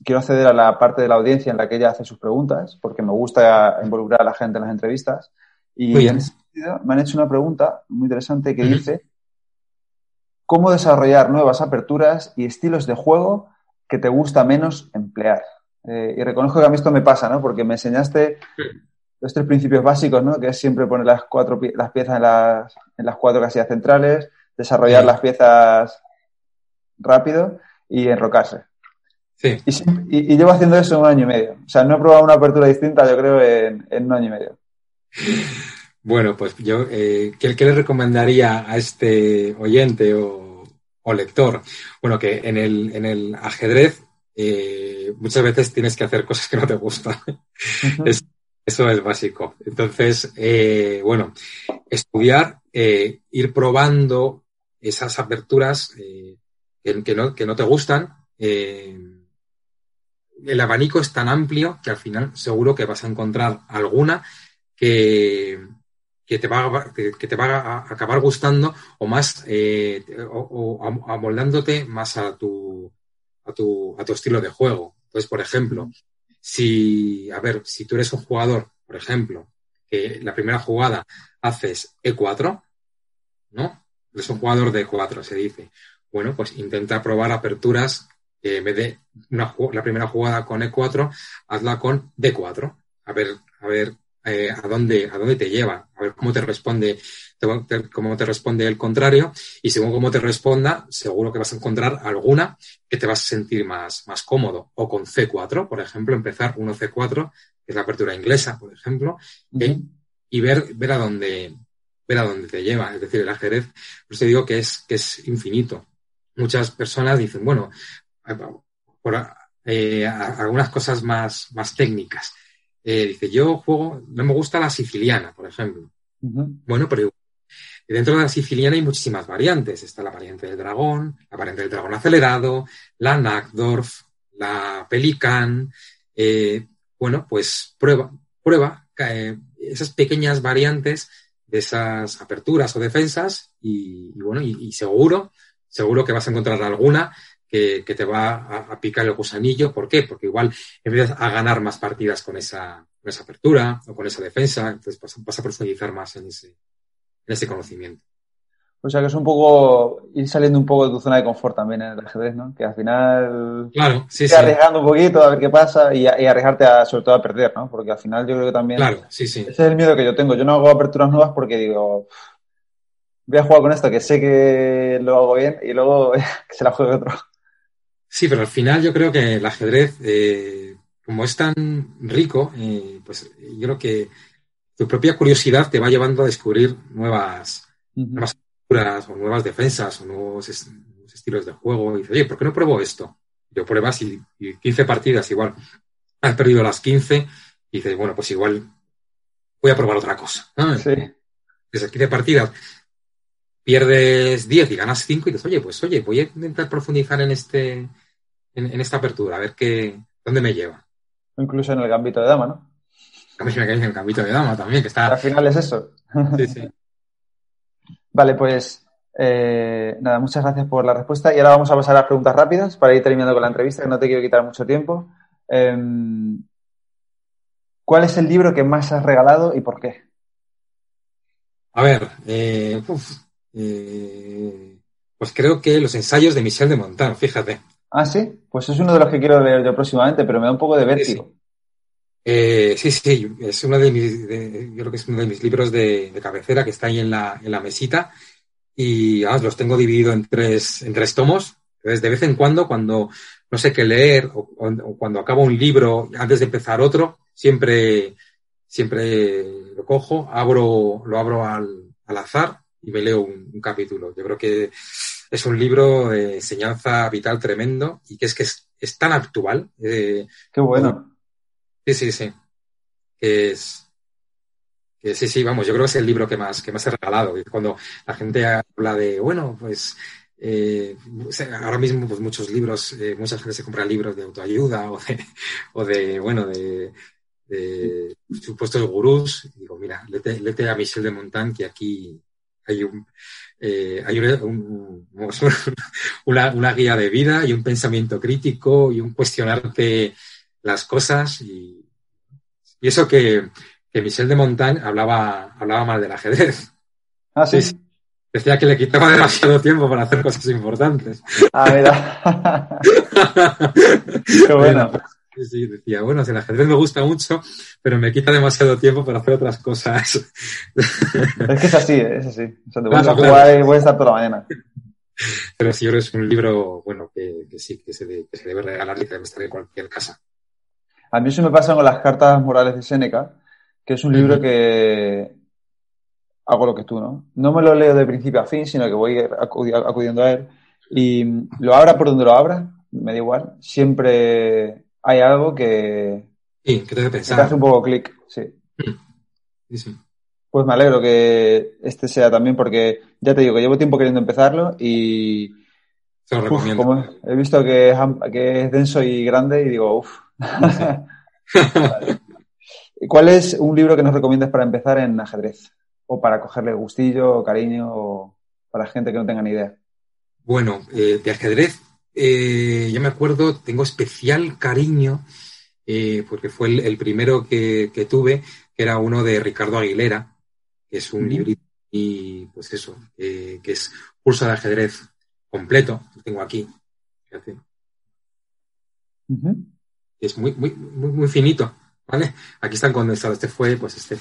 quiero acceder a la parte de la audiencia en la que ella hace sus preguntas, porque me gusta involucrar a la gente en las entrevistas. Y en ese sentido me han hecho una pregunta muy interesante que dice, ¿cómo desarrollar nuevas aperturas y estilos de juego que te gusta menos emplear? Eh, y reconozco que a mí esto me pasa, ¿no? Porque me enseñaste los tres principios básicos, ¿no? Que es siempre poner las cuatro las piezas en las, en las cuatro casillas centrales, desarrollar las piezas rápido y enrocarse. Sí. Y, llevo haciendo eso un año y medio. O sea, no he probado una apertura distinta, yo creo, en, en un año y medio. Bueno, pues yo, eh, ¿qué, le recomendaría a este oyente o, lector? Bueno, que en el, en el ajedrez eh, muchas veces tienes que hacer cosas que no te gustan. eso es básico. Entonces, eh, bueno, estudiar, eh, ir probando esas aperturas que, que, no, que no te gustan el abanico es tan amplio que al final seguro que vas a encontrar alguna que, que te va, a, que te va a acabar gustando o más eh, o, amoldándote más a tu, a tu, a tu estilo de juego. Entonces, por ejemplo, si, a ver, si tú eres un jugador, por ejemplo, que la primera jugada haces E4, ¿no? Eres un jugador de E4, se dice. Bueno, pues intenta probar aperturas que en vez de una, la primera jugada con E4, hazla con D4. A ver, a ver eh, a, dónde, a dónde te lleva, a ver cómo te responde, cómo te responde el contrario, y según cómo te responda, seguro que vas a encontrar alguna que te vas a sentir más, más cómodo. O con C4, por ejemplo, empezar 1C4, que es la apertura inglesa, por ejemplo, y ver, ver a dónde, ver a dónde te lleva. Es decir, el ajedrez, pues te digo que es, que es infinito. Muchas personas dicen, bueno, por eh, algunas cosas más, más técnicas. Eh, dice, yo juego, no me gusta la siciliana, por ejemplo. Bueno, pero dentro de la siciliana hay muchísimas variantes. Está la variante del dragón, la variante del dragón acelerado, la Nackdorf, la Pelican. Eh, bueno, pues prueba, prueba esas pequeñas variantes de esas aperturas o defensas y, bueno, y, seguro, seguro que vas a encontrar alguna que, te va a, picar el gusanillo. ¿Por qué? Porque igual empiezas a ganar más partidas con esa, esa apertura o con esa defensa, entonces vas, a profundizar más en ese, en ese conocimiento. O sea que es un poco ir saliendo un poco de tu zona de confort también en el ajedrez, ¿no? Que al final claro, sí, sí. arriesgando un poquito a ver qué pasa y, arriesgarte a, sobre todo a perder, ¿no? Porque al final yo creo que también claro, sí, sí. ese es el miedo que yo tengo. Yo no hago aperturas nuevas porque digo, voy a jugar con esto que sé que lo hago bien y luego [laughs] que se la juegue otro. Sí, pero al final yo creo que el ajedrez, eh, como es tan rico, eh, pues yo creo que tu propia curiosidad te va llevando a descubrir nuevas, nuevas o nuevas defensas o nuevos, estilos de juego. Y dices, oye, ¿por qué no pruebo esto? Yo pruebas y, 15 partidas igual has perdido las 15 y dices, bueno, pues igual voy a probar otra cosa. Sí. Desde 15 partidas pierdes 10 y ganas 5 y dices, oye, pues oye, voy a intentar profundizar en este en, esta apertura, a ver qué, dónde me lleva. Incluso en el gambito de dama, ¿no? También en el gambito de dama también, que está... Al final es eso. Sí, sí. [laughs] vale, pues eh, nada, muchas gracias por la respuesta. Y ahora vamos a pasar a las preguntas rápidas para ir terminando con la entrevista, que no te quiero quitar mucho tiempo. Em, ¿Cuál es el libro que más has regalado y por qué? A ver, eh, eh, pues creo que los ensayos de Michel de Montán, fíjate. Ah, sí, pues es uno de los que quiero leer yo próximamente, pero me da un poco de vértigo. Sí, sí, sí, es uno de mis, yo creo que es uno de mis libros de, cabecera que está ahí en la, en la mesita y los tengo dividido en tres, en tres tomos. Entonces, de vez en cuando, cuando no sé qué leer o, cuando acabo un libro antes de empezar otro, siempre, siempre lo cojo, abro, lo abro al, al azar y me leo un capítulo. Yo creo que es un libro de enseñanza vital tremendo y que es que es, tan actual. Eh, Qué bueno. Sí, sí, sí. Que es. Que sí, sí, vamos, yo creo que es el libro que más, que más he regalado. Cuando la gente habla de, bueno, pues eh, ahora mismo pues muchos libros, eh, mucha gente se compra libros de autoayuda o de, [laughs] o de bueno, de, de supuestos gurús. digo, mira, lete, lete a Michel de Montán que aquí hay un, eh, hay [laughs] una, una, guía de vida y un pensamiento crítico y un cuestionarte las cosas. Y, y eso que, que, Michel de Montaigne hablaba, hablaba mal del ajedrez. Ah, sí. Decía que le quitaba demasiado tiempo para hacer cosas importantes. Ah, mira. [laughs] Qué bueno. Sí, decía, bueno, el ajedrez me gusta mucho, pero me quita demasiado tiempo para hacer otras cosas. Es que es así, es así. O sea, te pones a jugar y voy a estar toda la mañana. Pero si yo es un libro, bueno, que, que sí, que se, de, que se, debe regalar y que debe estar en cualquier casa. A mí eso me pasa con las cartas morales de Séneca, que es un libro uh -huh. que hago lo que tú, ¿no? No me lo leo de principio a fin, sino que voy acudiendo a él y lo abra por donde lo abra, me da igual, siempre hay algo que, sí, que te pensar. Que hace un poco clic, sí. sí, sí. Pues me alegro que este sea también porque ya te digo que llevo tiempo queriendo empezarlo y Se lo recomiendo. uf, como he visto que es, que es, denso y grande y digo, uff. [laughs] ¿Cuál es un libro que nos recomiendas para empezar en ajedrez? O para cogerle gustillo o cariño o para gente que no tenga ni idea. Bueno, eh, de ajedrez, eh, yo me acuerdo, tengo especial cariño eh, porque fue el, el primero que, que, tuve, que era uno de Ricardo Aguilera, que es un librito y pues eso, que es curso de ajedrez completo, lo tengo aquí. Fíjate. Uh -huh. Es muy, muy, muy, muy finito. ¿Vale? Aquí están condensados. Este fue, pues, este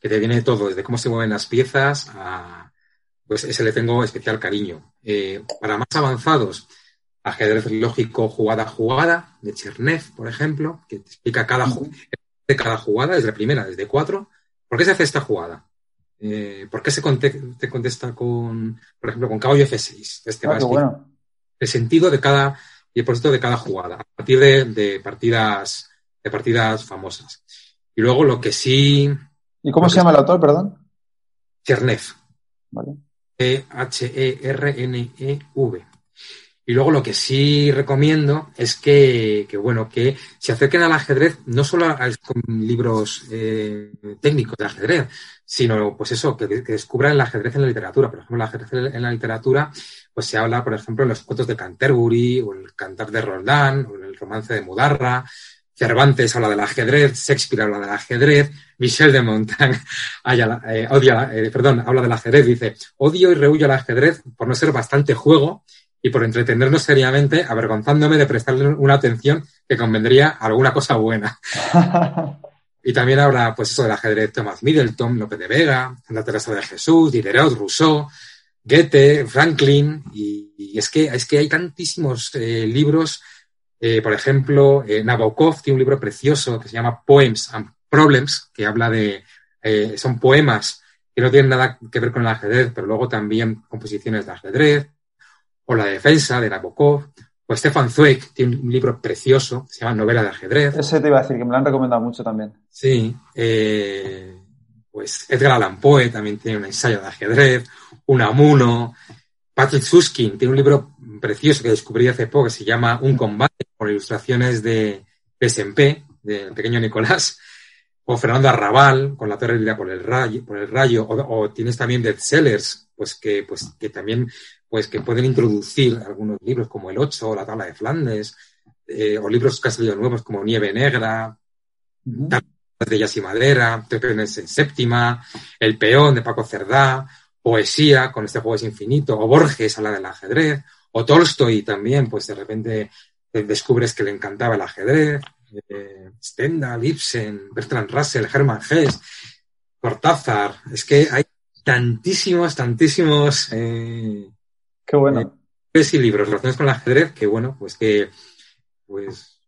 que te viene todo, desde cómo se mueven las piezas a, pues, ese le tengo especial cariño. Eh, para más avanzados, ajedrez lógico jugada a jugada, de Chernev, por ejemplo, que te explica cada, de cada jugada, desde la primera, desde cuatro, ¿por qué se hace esta jugada? Eh, ¿Por qué se contesta, te contesta con, por ejemplo, con caballo F6? Este ah, bueno. El sentido de cada, y el propósito de cada jugada, a partir de, de partidas de partidas famosas. Y luego lo que sí. ¿Y cómo se llama el autor, perdón? Chernev. Vale. E-H-E-R-N-E-V. Y luego lo que sí recomiendo es que, que bueno, que se acerquen al ajedrez no solo a, a libros eh, técnicos de ajedrez, sino pues eso, que, que, descubran el ajedrez en la literatura. Por ejemplo, el ajedrez en la literatura, pues se habla, por ejemplo, en los cuentos de Canterbury, o el cantar de Roldán, o en el romance de Mudarra, Cervantes habla del ajedrez, Shakespeare habla del ajedrez, Michel de Montaigne [laughs] eh, odia, eh, perdón, habla del ajedrez, dice, odio y rehuyo al ajedrez por no ser bastante juego y por entretenernos seriamente, avergonzándome de prestarle una atención que convendría a alguna cosa buena. [laughs] y también habla, pues eso, del ajedrez Thomas Middleton, López de Vega, Santa Teresa de Jesús, Diderot, Rousseau, Goethe, Franklin, y, y es, que, es que hay tantísimos eh, libros eh, por ejemplo, eh, Nabokov tiene un libro precioso que se llama Poems and Problems, que habla de, son poemas que no tienen nada que ver con el ajedrez, pero luego también composiciones de ajedrez, o La defensa de Nabokov, o Stefan Zweig tiene un libro precioso, se llama Novela de ajedrez. Ese te iba a decir, que me lo han recomendado mucho también. Sí, eh, pues Edgar Allan Poe también tiene un ensayo de ajedrez, Unamuno, Patrick Suskin tiene un libro precioso que descubrí hace poco que se llama Un combate con ilustraciones de SMP, del pequeño Nicolás, o Fernando Arrabal con La Torre Vida por el Rayo, por el rayo o, o, tienes también bestsellers, pues que, pues que también pues que pueden introducir algunos libros como El 8 o La Tabla de Flandes, eh, o libros que han salido nuevos como Nieve Negra, uh -huh. de Yas y Madera, Trepenes en Séptima, El Peón de Paco Cerdá, Poesía con este juego es infinito, o Borges habla del ajedrez, o Tolstoy también, pues de repente descubres que le encantaba el ajedrez, eh, Stendhal, Ibsen, Bertrand Russell, Hermann Hesse, Cortázar, es que hay tantísimos, tantísimos eh, Qué bueno. Eh, y libros relacionados con el ajedrez que bueno, pues que pues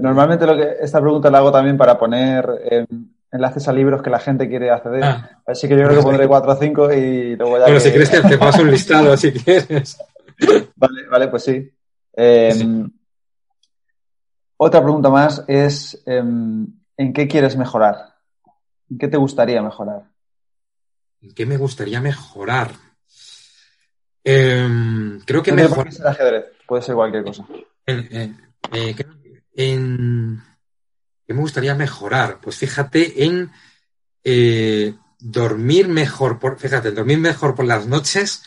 Normalmente lo que esta pregunta la hago también para poner eh, enlaces a libros que la gente quiere acceder. Ah, Así que yo creo que pondré cuatro o cinco y luego ya. Bueno, que... si quieres te paso un listado, si quieres. [laughs] Vale, vale, pues sí. Eh, sí. Otra pregunta más es, eh, ¿en qué quieres mejorar? ¿En qué te gustaría mejorar? ¿En qué me gustaría mejorar? Eh, creo que mejor... Puede ser ajedrez, puede ser cualquier cosa. En, en, ¿Qué me gustaría mejorar? Pues fíjate en eh, dormir mejor, por, fíjate, dormir mejor por las noches,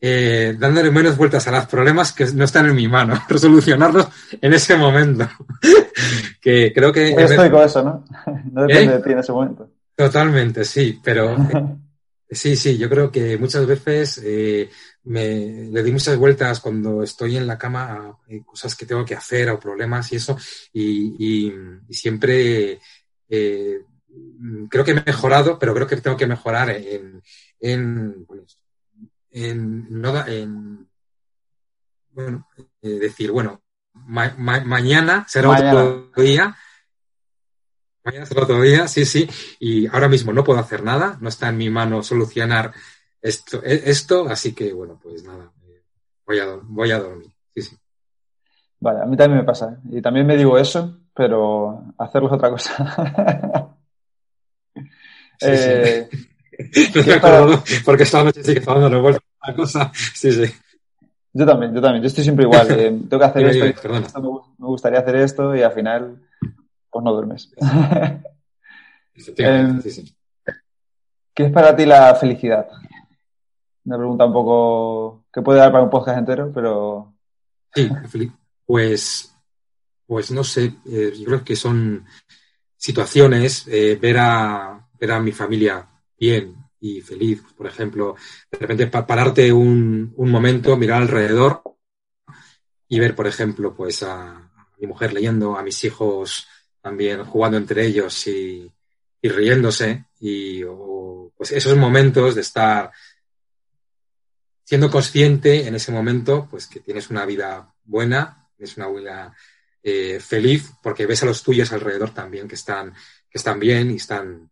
eh, dándole menos vueltas a los problemas que no están en mi mano, [laughs] resolucionarlos en ese momento. [laughs] que creo que... Yo estoy con eso, ¿no? [laughs] No depende ¿Eh? de ti en ese momento. Totalmente, sí, pero Sí, sí, yo creo que muchas veces eh, me, le di muchas vueltas cuando estoy en la cama a cosas que tengo que hacer o problemas y eso, y, siempre eh, creo que he mejorado, pero creo que tengo que mejorar en, en, en, en bueno, eh, decir, bueno, mañana será otro día. Mañana será otro día, sí, sí. Y ahora mismo no puedo hacer nada, no está en mi mano solucionar esto, e, esto así que bueno, pues nada, eh, voy a, voy a dormir, sí, sí. Vale, a mí también me pasa. Y también me digo eso, pero hacerlo es otra cosa. [laughs] eh, [laughs] porque esta noche sí que estaba dando vuelta a cosa. Sí, sí. Yo también, yo también. Yo estoy siempre igual. Eh, [laughs] tengo que hacer esto, me gustaría hacer esto y al final, pues no duermes. Em, ¿Qué es para ti la felicidad? Una pregunta un poco que puede dar para un podcast entero, pero. Sí, pues, pues no sé, eh, yo creo que son situaciones, eh, ver, a, ver a mi familia bien y feliz, por ejemplo, de repente pararte un, un momento, mirar alrededor y ver, por ejemplo, pues a, mi mujer leyendo, a mis hijos también jugando entre ellos y riéndose y pues esos momentos de estar siendo consciente en ese momento pues que tienes una vida buena, es una vida eh, feliz porque ves a los tuyos alrededor también que están, que están bien y están,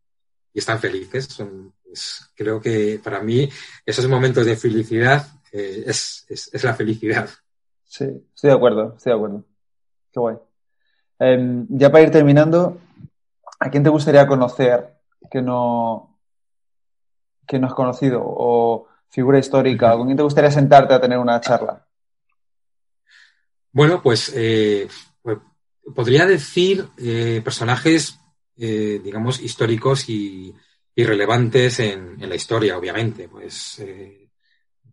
y están felices. Son, creo que para mí esos momentos de felicidad eh, es, es, la felicidad. Sí, estoy de acuerdo, estoy de acuerdo. Qué guay. Em, ya para ir terminando, ¿a quién te gustaría conocer que no, que no has conocido? Figura histórica, ¿con quién te gustaría sentarte a tener una charla? Bueno, pues, eh, pues podría decir eh, personajes, eh, digamos, históricos y, relevantes en, la historia, obviamente. Pues,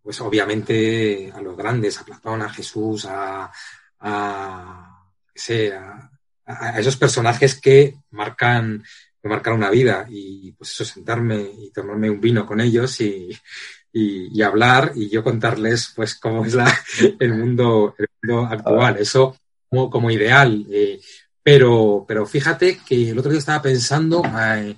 pues obviamente a los grandes, a Platón, a Jesús, a, a, a, esos personajes que marcan, que marcan una vida y pues eso, sentarme y tomarme un vino con ellos y, y, hablar y yo contarles pues cómo es la, [laughs] el, mundo, el mundo actual. Eso como, como ideal. Eh, pero, pero fíjate que el otro día estaba pensando, eh,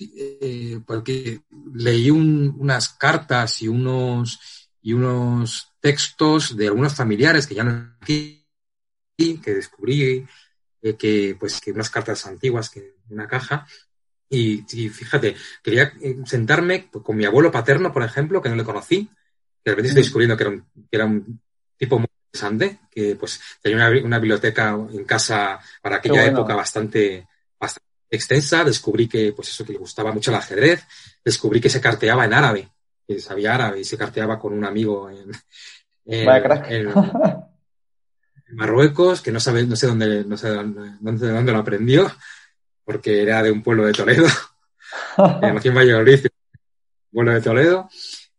eh, porque leí unas cartas y unos, y unos textos de algunos familiares que ya no aquí, que descubrí que pues que unas cartas antiguas que en una caja y, fíjate, quería eh, sentarme con mi abuelo paterno, por ejemplo, que no le conocí, que de repente estoy descubriendo que era un, que era un tipo muy interesante, que pues tenía una, biblioteca en casa para aquella época bastante, bastante extensa. Descubrí que, pues eso, que le gustaba mucho el ajedrez. Descubrí que se carteaba en árabe, que sabía árabe y se carteaba con un amigo en, en, [laughs] Marruecos, que no sabe, no sé dónde, no sé dónde, dónde lo aprendió porque era de un pueblo de Toledo, [laughs] nació en Valladolid, pueblo de Toledo,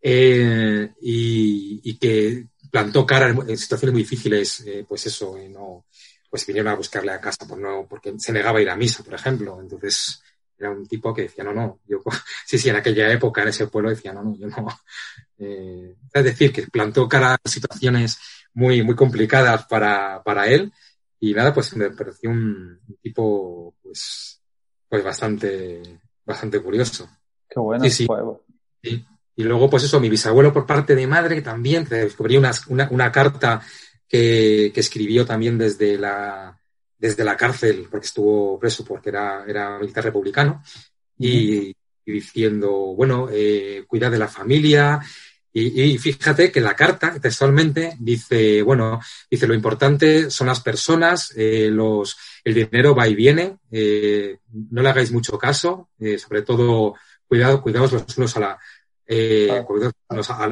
eh, y, que plantó cara en, situaciones muy difíciles, eh, pues eso, no, pues vinieron a buscarle a casa por no, porque se negaba a ir a misa, por ejemplo. Entonces, era un tipo que decía, no, no, yo, [laughs] sí, sí, en aquella época, en ese pueblo, decía, no, no, yo no. [laughs] Eh, es decir, que plantó cara a situaciones muy, muy complicadas para, para él. Y nada, pues me pareció un tipo, pues, pues bastante, bastante curioso. Qué bueno. Sí, sí. Y luego, pues eso, mi bisabuelo por parte de madre también, descubrí una, una, carta que, que, escribió también desde la, desde la cárcel, porque estuvo preso porque era, era militar republicano, y, diciendo, bueno, eh, cuida de la familia, y, fíjate que la carta textualmente dice, bueno, dice lo importante son las personas, eh, los, el dinero va y viene, eh, no le hagáis mucho caso, eh, sobre todo cuidado, cuidados los unos a la,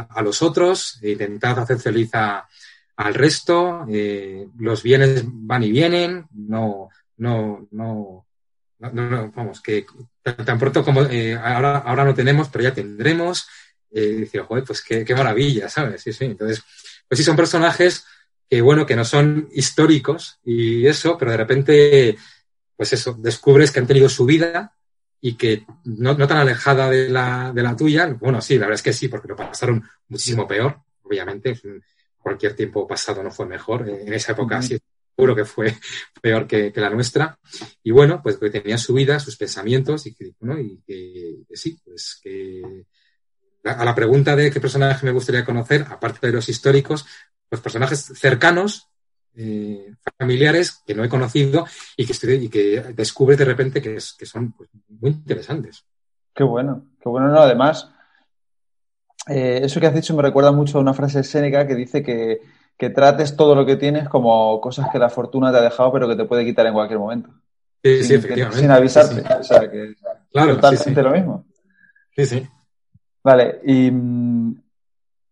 a, los otros, intentad hacer feliz al resto, los bienes van y vienen, no, no, no, no, vamos, que tan, pronto como ahora, ahora no tenemos, pero ya tendremos, decía, joder, pues qué, maravilla, ¿sabes? Sí, sí. Entonces, pues sí, son personajes que, bueno, que no son históricos y eso, pero de repente, pues eso, descubres que han tenido su vida y que no, tan alejada de la, de la tuya. Bueno, sí, la verdad es que sí, porque lo pasaron muchísimo peor, obviamente. Cualquier tiempo pasado no fue mejor. En esa época sí seguro que fue [laughs] peor que, la nuestra. Y bueno, pues que tenía su vida, sus pensamientos y que, y que, sí, pues que a la pregunta de qué personaje me gustaría conocer, aparte de los históricos, los personajes cercanos, eh, familiares que no he conocido y que, estoy, y que descubres de repente que, es, que son pues, muy interesantes. Qué bueno, qué bueno. No, además, eh, eso que has dicho me recuerda mucho a una frase de Séneca que dice que que trates todo lo que tienes como cosas que la fortuna te ha dejado, pero que te puede quitar en cualquier momento. Sí, sin, sí, efectivamente. sin avisarte. O sea, que claro, totalmente lo mismo. Sí, sí. Vale, y mm,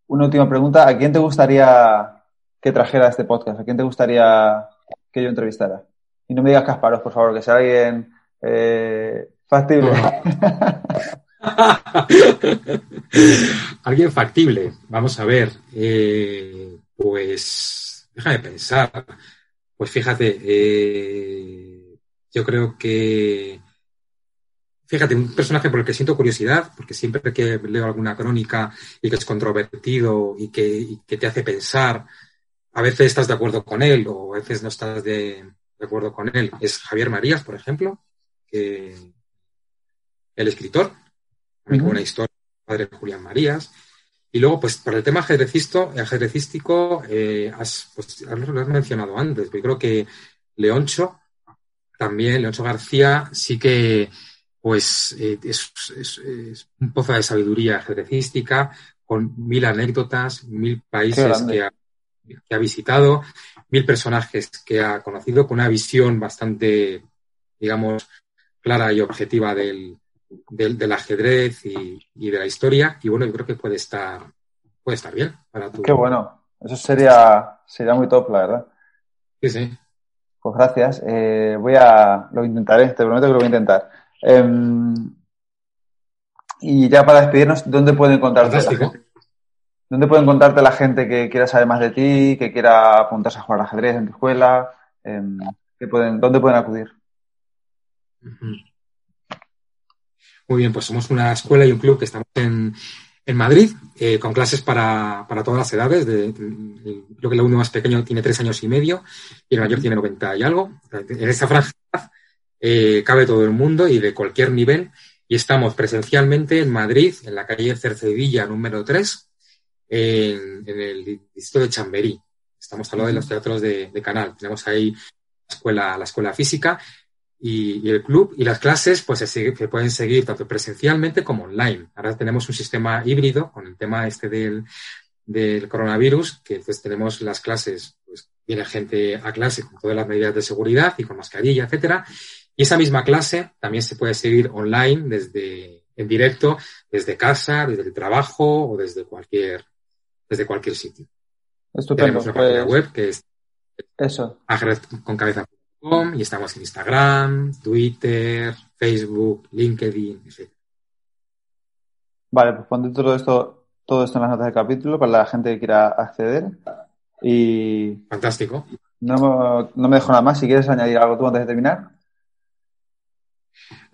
una última pregunta. ¿A quién te gustaría que trajera este podcast? ¿A quién te gustaría que yo entrevistara? Y no me digas Casparos, por favor, que sea alguien eh, factible. [laughs] alguien factible. Vamos a ver. Eh, pues, déjame pensar. Pues fíjate, eh, yo creo que, fíjate, un personaje por el que siento curiosidad, porque siempre que leo alguna crónica y que es controvertido y que, te hace pensar, a veces estás de acuerdo con él o a veces no estás de, acuerdo con él, es Javier Marías, por ejemplo, que, el escritor, una historia, padre Julián Marías, y luego, pues, para el tema ajedrecístico, eh, has, pues, lo has mencionado antes. Yo creo que Leoncho, también, Leoncho García, sí que, pues, eh, es, un pozo de sabiduría ajedrecística, con mil anécdotas, mil países que ha, que ha visitado, mil personajes que ha conocido, con una visión bastante, digamos, clara y objetiva del, del, ajedrez y, de la historia. Y bueno, yo creo que puede estar, puede estar bien para tu. Qué bueno. Eso sería, sería muy top, la verdad. Sí, sí. Pues gracias. Eh, voy a, lo intentaré, te prometo que lo voy a intentar. Em, y ya para despedirnos, ¿dónde pueden encontrarte? ¿Dónde puede encontrarte la gente que quiera saber más de ti, que quiera apuntarse a jugar ajedrez en tu escuela? Em, pueden, ¿Dónde pueden acudir? Muy bien, pues somos una escuela y un club que estamos en, Madrid, eh, con clases para, todas las edades. De, creo que el uno más pequeño tiene tres años y medio y el mayor tiene 90 y algo. En esa franja eh, cabe todo el mundo y de cualquier nivel. Y estamos presencialmente en Madrid, en la calle Cercedilla número 3, en, el distrito de Chamberí. Estamos al lado de los teatros de, de Canal. Tenemos ahí la escuela, la escuela física y, el club y las clases pues se, pueden seguir tanto presencialmente como online. Ahora tenemos un sistema híbrido con el tema este del, del coronavirus, que pues tenemos las clases, pues viene gente a clase con todas las medidas de seguridad y con mascarilla, etcétera. Y esa misma clase también se puede seguir online desde, en directo, desde casa, desde el trabajo o desde cualquier, desde cualquier sitio. Estupendo. Tenemos una página pues web que es eso. y estamos en Instagram, Twitter, Facebook, LinkedIn, etc. Vale, pues pondré todo esto, todo esto en las notas del capítulo para la gente que quiera acceder. Y. Fantástico. No, no me dejo nada más. Si quieres añadir algo tú antes de terminar.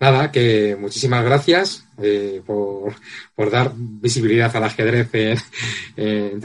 Nada, que muchísimas gracias eh, por, dar visibilidad al ajedrez en,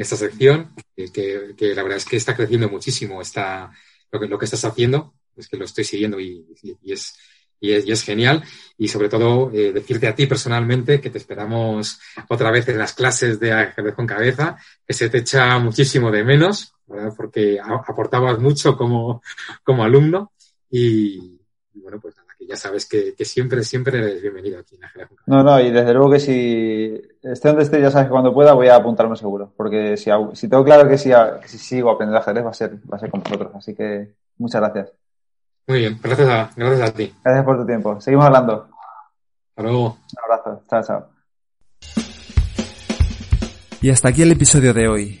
esta sección, que, la verdad es que está creciendo muchísimo esta, lo que, lo que estás haciendo, es que lo estoy siguiendo y, es, y, es, genial. Y sobre todo, eh, decirte a ti personalmente que te esperamos otra vez en las clases de ajedrez con cabeza, que se te echa muchísimo de menos, porque aportabas mucho como, como alumno. Y, bueno, pues nada, que ya sabes que, siempre, siempre eres bienvenido aquí en cabeza. No, no, y desde luego que si esté donde esté, ya sabes que cuando pueda voy a apuntarme seguro, porque si, si tengo claro que si, si sigo aprendiendo ajedrez va a ser, va a ser con vosotros, así que muchas gracias. Muy bien, gracias a, gracias a ti. Gracias por tu tiempo. Seguimos hablando. Hasta luego. Un abrazo. Chao, chao. Y hasta aquí el episodio de hoy.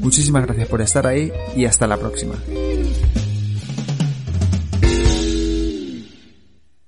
Muchísimas gracias por estar ahí y hasta la próxima.